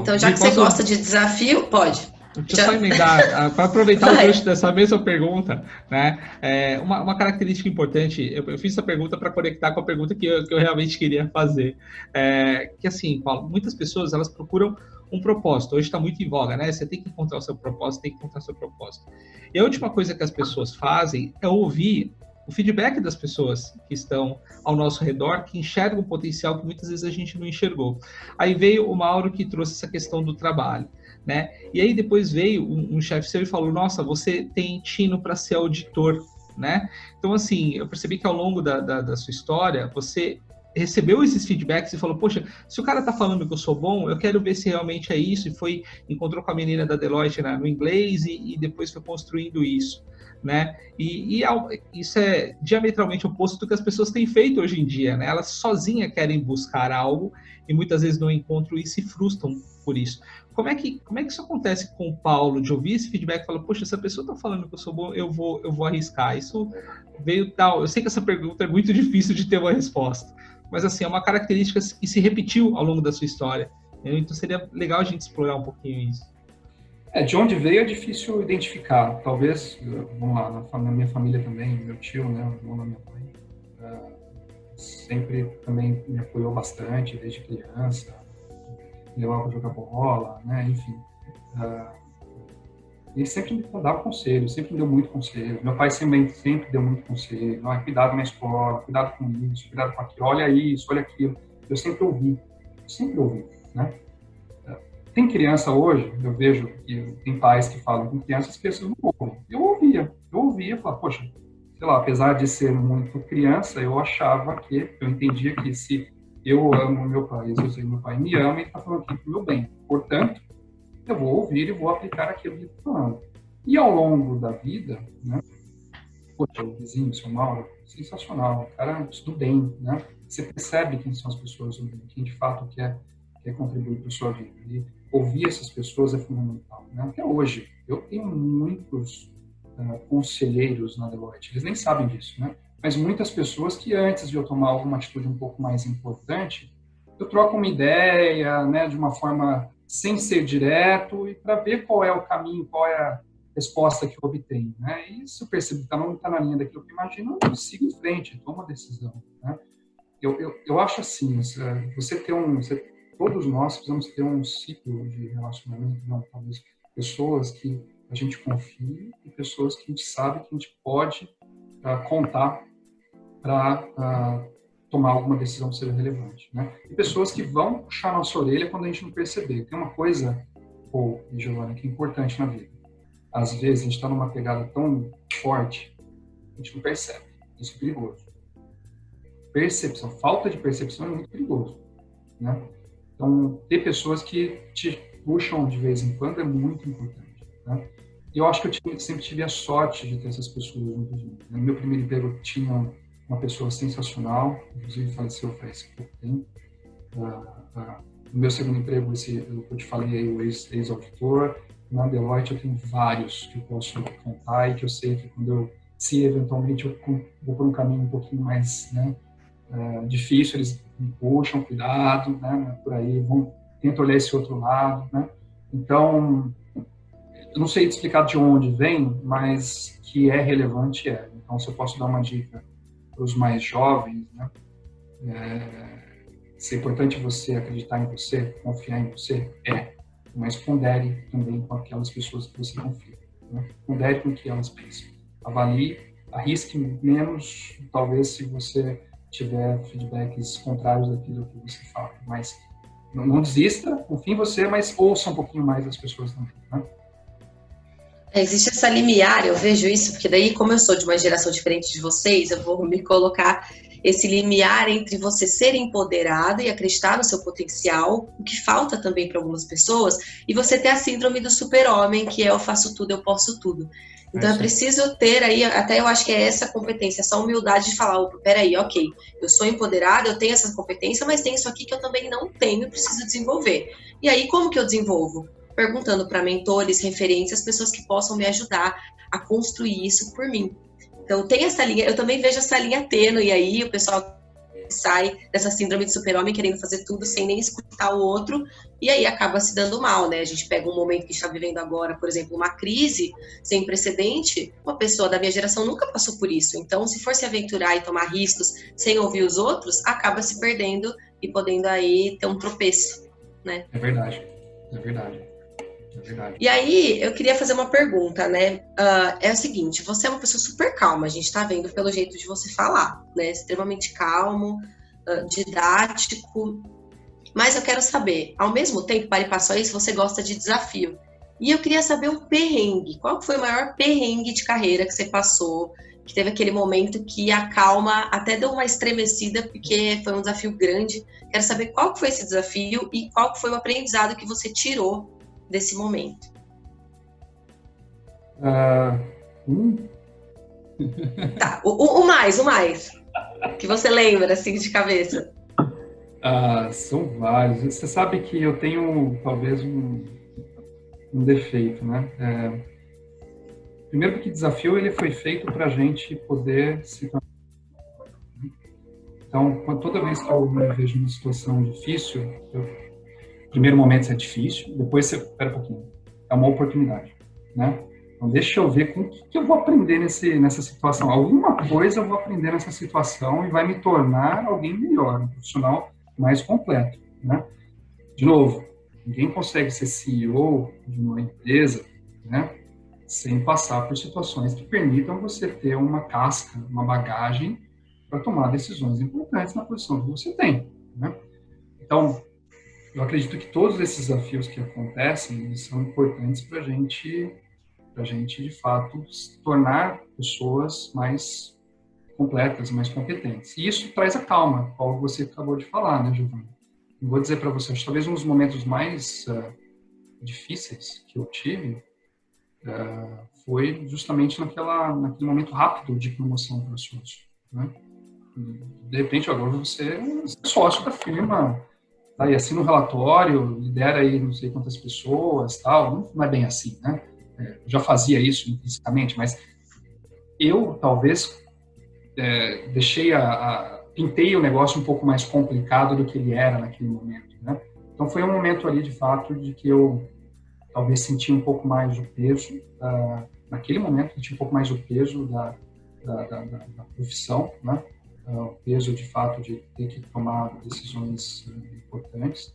Então, já que você gosta de desafio, pode. Deixa eu só emendar, ah, para aproveitar Vai. o gancho dessa mesma pergunta, né? É, uma, uma, característica importante, eu, eu fiz essa pergunta para conectar com a pergunta que eu, que eu realmente queria fazer. É, que assim, Paulo, muitas pessoas elas procuram um propósito. Hoje está muito em voga, né? Você tem que encontrar o seu propósito, tem que encontrar o seu propósito. E a última coisa que as pessoas fazem é ouvir o feedback das pessoas que estão ao nosso redor, que enxergam o potencial que muitas vezes a gente não enxergou. Aí veio o Mauro que trouxe essa questão do trabalho né? E aí depois veio um, um chefe seu e falou: Nossa, você tem tino para ser auditor, né? Então, assim, eu percebi que ao longo da, da, da, sua história, você recebeu esses feedbacks e falou: Poxa, se o cara tá falando que eu sou bom, eu quero ver se realmente é isso. E foi, encontrou com a menina da Deloitte né, no inglês e, e depois foi construindo isso. Né? E, e, isso é diametralmente oposto do que as pessoas têm feito hoje em dia, né? Elas sozinhas querem buscar algo e muitas vezes não encontram e se frustram por isso. Como é que, como é que isso acontece com o Paulo, de ouvir esse feedback e falar, poxa, essa pessoa está falando que eu sou bom, eu vou, eu vou arriscar. Isso veio tal. Eu sei que essa pergunta é muito difícil de ter uma resposta, mas assim, é uma característica que se repetiu ao longo da sua história. Então seria legal a gente explorar um pouquinho isso. É, de onde veio é difícil identificar. Talvez, vamos lá, na, na minha família também, meu tio, né, o irmão da minha mãe, uh, sempre também me apoiou bastante desde criança levava para jogar bola, né? Enfim. Uh, ele sempre me dava conselho, sempre me deu muito conselho. Meu pai sempre, sempre deu muito conselho. Não, cuidado na escola, cuidado com isso, cuidado com aquilo, olha isso, olha aquilo. Eu sempre ouvi, sempre ouvi, né? Ah, tem criança hoje, eu vejo que tem pais que falam com crianças, as crianças não ouvem. Eu ouvia, eu ouvia, falava, poxa, sei lá, apesar de ser muito criança, eu achava que, eu entendia que se eu amo meu pai, eu sei que meu pai me ama e está falando aqui para o meu bem. Portanto, eu vou ouvir e vou aplicar aquilo que falando. E ao longo da vida, né? Poxa, o vizinho, seu Mauro, sensacional, cara estuda bem, né? Você percebe quem são as pessoas quem de fato quer, quer contribuir para a sua vida. E ouvir essas pessoas é fundamental. Né? Até hoje, eu tenho muitos uh, conselheiros na Deloitte, eles nem sabem disso, né? mas muitas pessoas que antes de eu tomar alguma atitude um pouco mais importante, eu troco uma ideia, né, de uma forma sem ser direto e para ver qual é o caminho, qual é a resposta que eu obtenho, né? E se eu percebo que tá não está na linha daquilo que eu imagino, eu sigo em frente, tomo a decisão, né? Eu, eu, eu acho assim, você ter um, você, todos nós precisamos ter um ciclo de relacionamento, não, talvez pessoas que a gente confia e pessoas que a gente sabe que a gente pode uh, contar para uh, tomar alguma decisão que seja relevante. Né? E pessoas que vão puxar nossa orelha quando a gente não perceber. Tem uma coisa, Paul e Giovanna, que é importante na vida. Às vezes a gente está numa pegada tão forte, a gente não percebe. Isso é perigoso. Percepção, falta de percepção é muito perigoso. Né? Então, ter pessoas que te puxam de vez em quando é muito importante. Né? E eu acho que eu sempre tive a sorte de ter essas pessoas junto de mim. No meu primeiro emprego tinha uma pessoa sensacional, inclusive faleceu faz pouco tempo. Uh, uh, no meu segundo emprego, esse, eu te falei aí, o ex-auditor. Na Deloitte eu tenho vários que eu posso contar e que eu sei que quando eu, se eventualmente eu vou por um caminho um pouquinho mais né, uh, difícil, eles me puxam, cuidado, né, por aí, vão, tentam olhar esse outro lado, né. Então, eu não sei explicar de onde vem, mas que é relevante é. Então, se eu posso dar uma dica para os mais jovens, né? É, se é importante você acreditar em você, confiar em você, é. Mas pondere também com aquelas pessoas que você confia. Né? Pondere com o que elas pensam. Avalie, arrisque menos, talvez, se você tiver feedbacks contrários daquilo que você fala. Mas não, não desista, confie em você, mas ouça um pouquinho mais as pessoas também. Né? É, existe essa limiar, eu vejo isso, porque daí, como eu sou de uma geração diferente de vocês, eu vou me colocar esse limiar entre você ser empoderado e acreditar no seu potencial, o que falta também para algumas pessoas, e você ter a síndrome do super-homem, que é eu faço tudo, eu posso tudo. Então é, é preciso ter aí, até eu acho que é essa competência, essa humildade de falar, opa, peraí, ok, eu sou empoderada, eu tenho essa competência, mas tem isso aqui que eu também não tenho e preciso desenvolver. E aí, como que eu desenvolvo? Perguntando para mentores, referências, pessoas que possam me ajudar a construir isso por mim. Então tem essa linha, eu também vejo essa linha tênue aí, o pessoal sai dessa síndrome de super-homem querendo fazer tudo sem nem escutar o outro, e aí acaba se dando mal, né? A gente pega um momento que está vivendo agora, por exemplo, uma crise sem precedente, uma pessoa da minha geração nunca passou por isso. Então, se for se aventurar e tomar riscos sem ouvir os outros, acaba se perdendo e podendo aí ter um tropeço, né? É verdade, é verdade. É e aí, eu queria fazer uma pergunta, né? Uh, é o seguinte: você é uma pessoa super calma, a gente tá vendo pelo jeito de você falar, né? Extremamente calmo, uh, didático. Mas eu quero saber, ao mesmo tempo, para e passou isso, você gosta de desafio. E eu queria saber um perrengue. Qual foi o maior perrengue de carreira que você passou? Que teve aquele momento que a calma até deu uma estremecida, porque foi um desafio grande. Quero saber qual foi esse desafio e qual foi o aprendizado que você tirou desse momento? Uh, hum. Tá, o, o, mais, o mais. Que você lembra, assim, de cabeça. Ah, são vários. Você sabe que eu tenho, talvez, um, um defeito, né? É, primeiro porque desafio ele foi feito para a gente poder se então, toda vez que eu me vejo numa situação difícil, eu primeiro momento é difícil, depois você, espera um pouquinho, é uma oportunidade, né? Então, deixa eu ver com o que, que eu vou aprender nesse, nessa situação. Alguma coisa eu vou aprender nessa situação e vai me tornar alguém melhor, um profissional mais completo, né? De novo, ninguém consegue ser CEO de uma empresa, né? Sem passar por situações que permitam você ter uma casca, uma bagagem para tomar decisões importantes na posição que você tem, né? Então, eu acredito que todos esses desafios que acontecem são importantes para gente, a gente de fato se tornar pessoas mais completas, mais competentes. E isso traz a calma, como você acabou de falar, né, Giovanni? Eu vou dizer para você, talvez um dos momentos mais uh, difíceis que eu tive uh, foi justamente naquela, naquele momento rápido de promoção para sócio. Né? De repente, agora você é sócio da firma, tá? e assina um relatório, lidera aí não sei quantas pessoas, tal. Não é bem assim, né? É, já fazia isso intrinsecamente, mas eu talvez é, deixei a, a, pintei o negócio um pouco mais complicado do que ele era naquele momento, né? Então foi um momento ali de fato de que eu talvez senti um pouco mais o peso uh, naquele momento senti um pouco mais o peso da, da, da, da profissão, né? Uh, o peso de fato de ter que tomar decisões uh, importantes,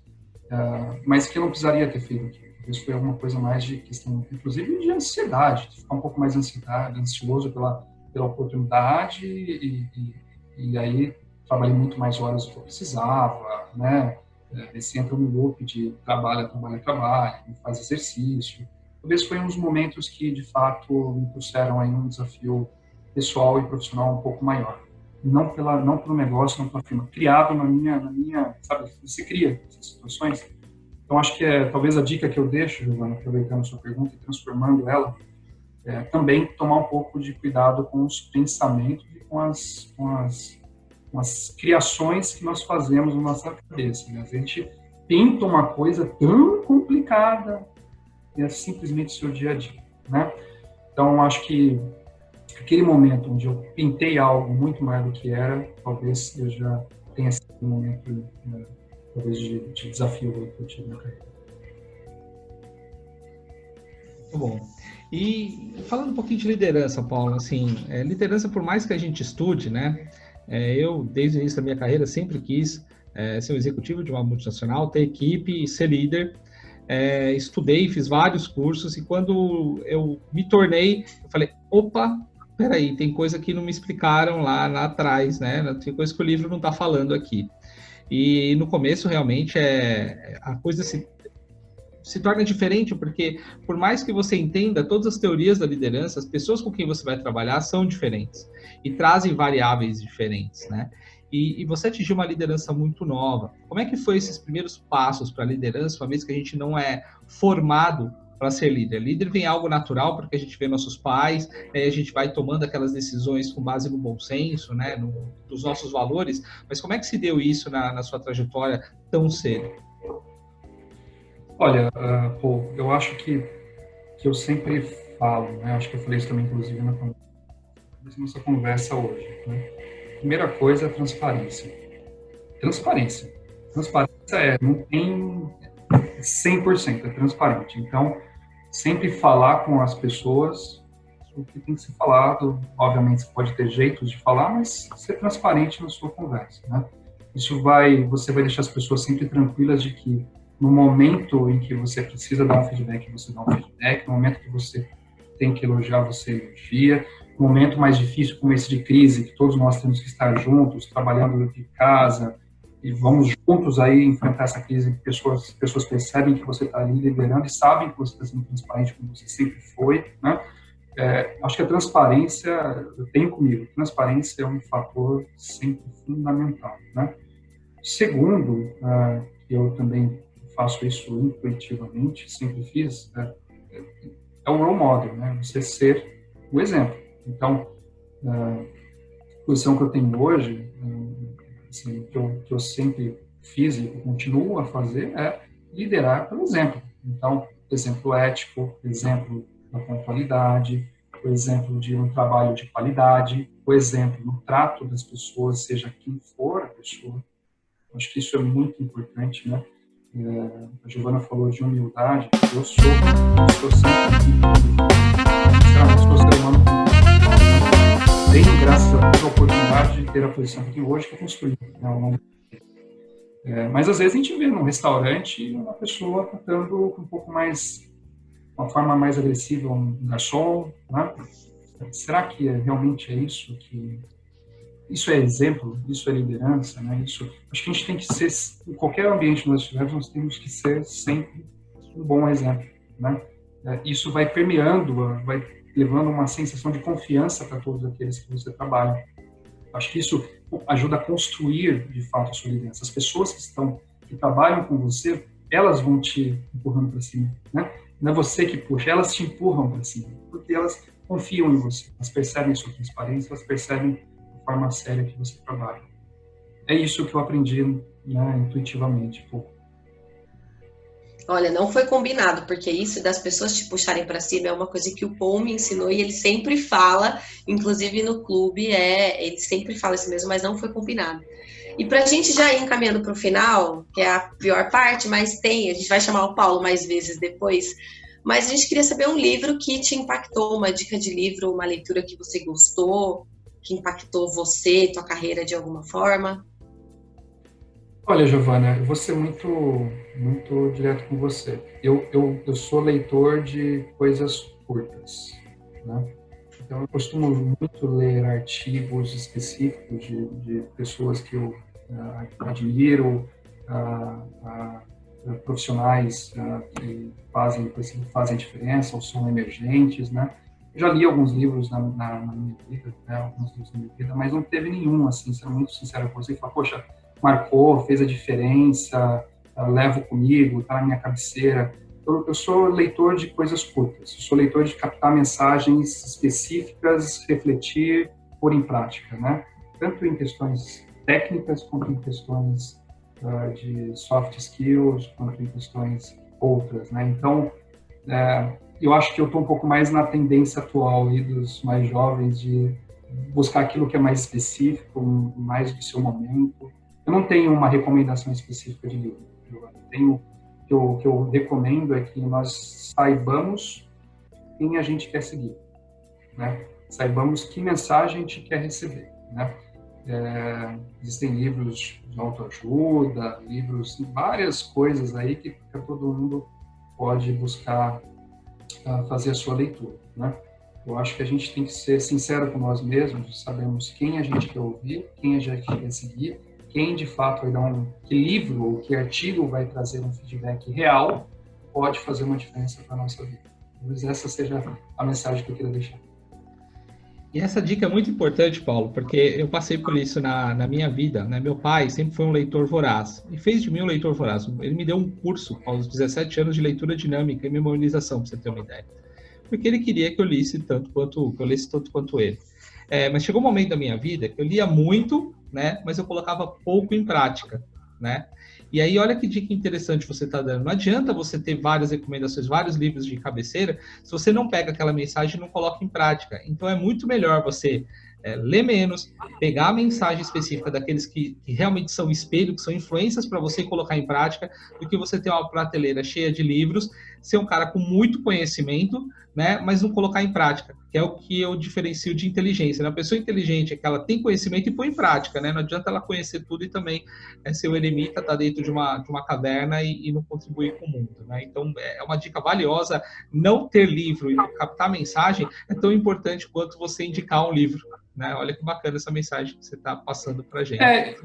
uh, mas que eu não precisaria ter feito. Isso foi alguma coisa mais de questão, inclusive, de ansiedade, de ficar um pouco mais ansiedade, ansioso pela, pela oportunidade e, e, e aí trabalhei muito mais horas do que eu precisava, né? Esse entra no loop de trabalho, trabalho, trabalho, faz exercício. Talvez foi um dos momentos que, de fato, me trouxeram aí um desafio pessoal e profissional um pouco maior não pela não pelo negócio, não pela firma, criado na minha na minha, sabe, você cria essas situações. Então acho que é talvez a dica que eu deixo, Giovana, aproveitando a sua pergunta e transformando ela, é também tomar um pouco de cuidado com os pensamentos e com as com as, com as criações que nós fazemos na nossa cabeça. Né? A gente pinta uma coisa tão complicada e é simplesmente seu dia a dia, né? Então acho que aquele momento onde eu pintei algo muito mais do que era, talvez eu já tenha sido um momento né, talvez de, de desafio que eu tive na carreira. Muito bom. E falando um pouquinho de liderança, Paulo, assim, é, liderança por mais que a gente estude, né? É, eu desde o início da minha carreira sempre quis é, ser um executivo de uma multinacional, ter equipe ser líder. Estudei, fiz vários cursos e quando eu me tornei, eu falei, opa, peraí, tem coisa que não me explicaram lá, lá atrás, né? Tem coisa que o livro não está falando aqui. E no começo, realmente, é a coisa se, se torna diferente, porque por mais que você entenda todas as teorias da liderança, as pessoas com quem você vai trabalhar são diferentes e trazem variáveis diferentes, né? E, e, você atingiu uma liderança muito nova. Como é que foi esses primeiros passos para a liderança, uma vez que a gente não é formado para ser líder? Líder vem algo natural, porque a gente vê nossos pais, a gente vai tomando aquelas decisões com base no bom senso, né, no, nos nossos valores. Mas como é que se deu isso na, na sua trajetória tão cedo? Olha, uh, eu acho que, que eu sempre falo, né, acho que eu falei isso também, inclusive, na nossa conversa hoje. Né? primeira coisa é transparência. Transparência. Transparência é, não tem 100%, é transparente. Então, sempre falar com as pessoas o que tem que ser falado. Obviamente, você pode ter jeitos de falar, mas ser transparente na sua conversa, né? Isso vai, você vai deixar as pessoas sempre tranquilas de que no momento em que você precisa dar um feedback, você dá um feedback. No momento que você tem que elogiar, você elogia momento mais difícil como esse de crise, que todos nós temos que estar juntos, trabalhando de casa, e vamos juntos aí enfrentar essa crise, que pessoas, pessoas percebem que você está ali liderando e sabem que você está sendo transparente como você sempre foi, né? É, acho que a transparência, eu tenho comigo, transparência é um fator sempre fundamental, né? Segundo, uh, eu também faço isso intuitivamente, sempre fiz, é, é o role model, né? Você ser o exemplo. Então, a posição que eu tenho hoje, assim, que, eu, que eu sempre fiz e continuo a fazer, é liderar pelo exemplo. Então, exemplo ético, exemplo da pontualidade, o exemplo de um trabalho de qualidade, o exemplo no trato das pessoas, seja quem for a pessoa. Acho que isso é muito importante, né? É, a Giovana falou de humildade. Eu sou, eu sou sempre, sinceramente, sou ser tenho, graças a Deus, a oportunidade de ter a posição que hoje, que eu construí. Né, é, mas às vezes a gente vê num restaurante uma pessoa tratando um pouco mais, uma forma mais agressiva um garçom, né? Será que é, realmente é isso que isso é exemplo, isso é liderança, né? Isso, acho que a gente tem que ser, em qualquer ambiente que nós estivermos, nós temos que ser sempre um bom exemplo, né? É, isso vai permeando, vai levando uma sensação de confiança para todos aqueles que você trabalha. Acho que isso ajuda a construir, de fato, a sua liderança. As pessoas que estão, que trabalham com você, elas vão te empurrando para cima, né? Não é você que puxa, elas te empurram para cima, porque elas confiam em você, elas percebem sua transparência, elas percebem a forma séria que você trabalha. É isso que eu aprendi né, intuitivamente, pouco. Olha, não foi combinado, porque isso das pessoas te puxarem para cima é uma coisa que o Paul me ensinou e ele sempre fala, inclusive no clube, é, ele sempre fala isso mesmo, mas não foi combinado. E para a gente já ir encaminhando para o final, que é a pior parte, mas tem, a gente vai chamar o Paulo mais vezes depois, mas a gente queria saber um livro que te impactou, uma dica de livro, uma leitura que você gostou, que impactou você, tua carreira de alguma forma. Olha, Giovana, eu vou ser muito, muito direto com você. Eu, eu, eu sou leitor de coisas curtas, né? Então, eu costumo muito ler artigos específicos de, de pessoas que eu uh, admiro, uh, uh, profissionais que fazem, fazem diferença ou são emergentes, né? já li alguns livros na, na, na minha vida, né? alguns livros na minha vida, mas não teve nenhum, assim, sendo muito sincero com você, e falar, poxa, marcou, fez a diferença, levo comigo, está na minha cabeceira. Eu, eu, sou leitor de coisas curtas, eu sou leitor de captar mensagens específicas, refletir, pôr em prática, né? Tanto em questões técnicas quanto em questões uh, de soft skills, quanto em questões outras, né? Então, é, eu acho que eu estou um pouco mais na tendência atual aí dos mais jovens de buscar aquilo que é mais específico, mais do seu momento, eu não tenho uma recomendação específica de livro. Eu tenho que eu, que eu recomendo é que nós saibamos quem a gente quer seguir, né? Saibamos que mensagem a gente quer receber, né? É, existem livros de autoajuda, livros, várias coisas aí que, que todo mundo pode buscar uh, fazer a sua leitura, né? Eu acho que a gente tem que ser sincero com nós mesmos, sabemos quem a gente quer ouvir, quem a gente quer seguir, quem de fato vai dar um que livro ou que artigo vai trazer um feedback real pode fazer uma diferença para a nossa vida. Talvez essa seja a mensagem que eu queria deixar. E essa dica é muito importante, Paulo, porque eu passei por isso na, na minha vida. Né? Meu pai sempre foi um leitor voraz e fez de mim um leitor voraz. Ele me deu um curso aos 17 anos de leitura dinâmica e memorização, para você ter uma ideia. Porque ele queria que eu lisse tanto quanto que eu lesse tanto quanto ele. É, mas chegou um momento da minha vida que eu lia muito, né? Mas eu colocava pouco em prática, né? E aí, olha que dica interessante você está dando. Não adianta você ter várias recomendações, vários livros de cabeceira, se você não pega aquela mensagem e não coloca em prática. Então, é muito melhor você é, ler menos, pegar a mensagem específica daqueles que, que realmente são espelho, que são influências para você colocar em prática, do que você ter uma prateleira cheia de livros, ser um cara com muito conhecimento, né, mas não colocar em prática, que é o que eu diferencio de inteligência. Né? A pessoa inteligente é que ela tem conhecimento e põe em prática, né? Não adianta ela conhecer tudo e também é, ser o eremita, estar tá dentro de uma, de uma caverna e, e, não contribuir com o mundo, né? Então, é uma dica valiosa. Não ter livro e captar mensagem é tão importante quanto você indicar um livro, né? Olha que bacana essa mensagem que você está passando para a gente. É,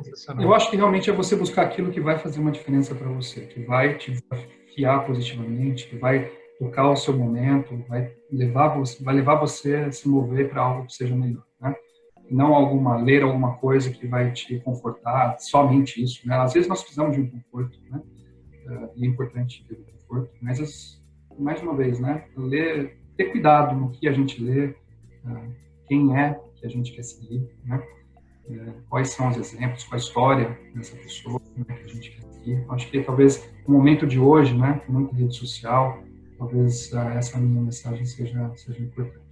eu acho que realmente é você buscar aquilo que vai fazer uma diferença para você, que vai te desafiar positivamente, que vai tocar o seu momento, vai levar você, vai levar você a se mover para algo que seja melhor, né? Não alguma ler alguma coisa que vai te confortar, somente isso, né? Às vezes nós precisamos de um conforto, né? Uh, e é importante ter um conforto, mas mais uma vez, né? Ler, ter cuidado no que a gente lê, uh, quem é que a gente quer seguir, né? É, quais são os exemplos, qual a história dessa pessoa né, que a gente quer seguir. Acho que talvez no momento de hoje, né, com muita rede social, talvez uh, essa minha mensagem seja, seja importante.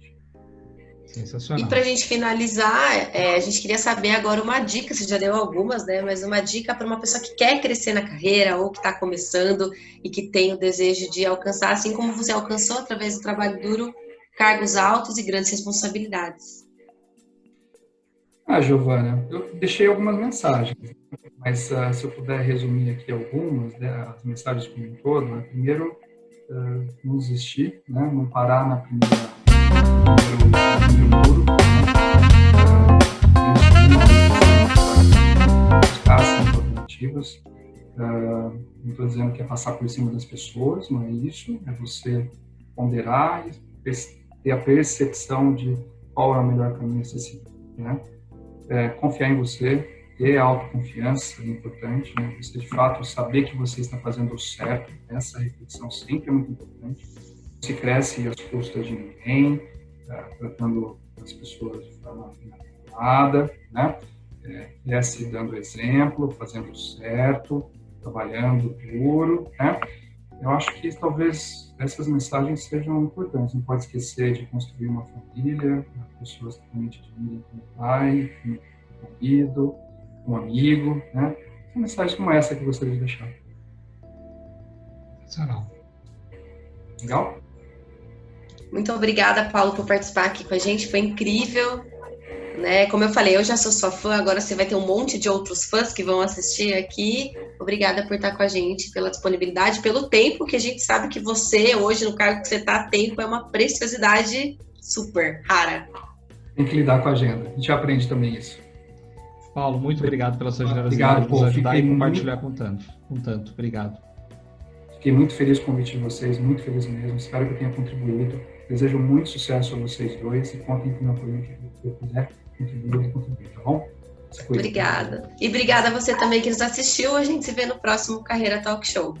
Sensacional. E para a gente finalizar, é, a gente queria saber agora uma dica, você já deu algumas, né? Mas uma dica para uma pessoa que quer crescer na carreira ou que está começando e que tem o desejo de alcançar, assim como você alcançou através do trabalho duro, cargos altos e grandes responsabilidades. Ah, Giovana, eu deixei algumas mensagens, mas uh, se eu puder resumir aqui algumas, né, as mensagens como um todo, né, primeiro, uh, não desistir, né, não parar na primeira, primeiro, primeiro muro, né, buscar as alternativas, uh, não estou dizendo que é passar por cima das pessoas, não é isso, é você ponderar e ter a percepção de qual é o melhor caminho a ser seguido, né? É, confiar em você, ter autoconfiança é importante, né? Você de fato saber que você está fazendo o certo, essa reflexão sempre é muito importante. Se cresce às custas de ninguém, é, tratando as pessoas de forma inadequada, né? É, cresce dando exemplo, fazendo certo, trabalhando duro, né? Eu acho que talvez essas mensagens sejam importantes. Não pode esquecer de construir uma família, pessoas que realmente admiram como pai, como marido, um amigo, né? São mensagens como essa que eu gostaria de deixar. Sensacional. Legal? Muito obrigada, Paulo, por participar aqui com a gente. Foi incrível né? Como eu falei, eu já sou sua fã, agora você vai ter um monte de outros fãs que vão assistir aqui. Obrigada por estar com a gente, pela disponibilidade, pelo tempo que a gente sabe que você, hoje, no cargo que você está, tempo é uma preciosidade super rara. Tem que lidar com a agenda. A gente aprende também isso. Paulo, muito obrigado pela sua generosidade, por nos ajudar e compartilhar muito... com tanto. Com tanto. Obrigado. Fiquei muito feliz com o convite de vocês, muito feliz mesmo. Espero que eu tenha contribuído. Desejo muito sucesso a vocês dois e contem com o meu apoio que eu puder contribuir, contribuir, tá bom? Obrigada. E obrigada a você também que nos assistiu. A gente se vê no próximo Carreira Talk Show.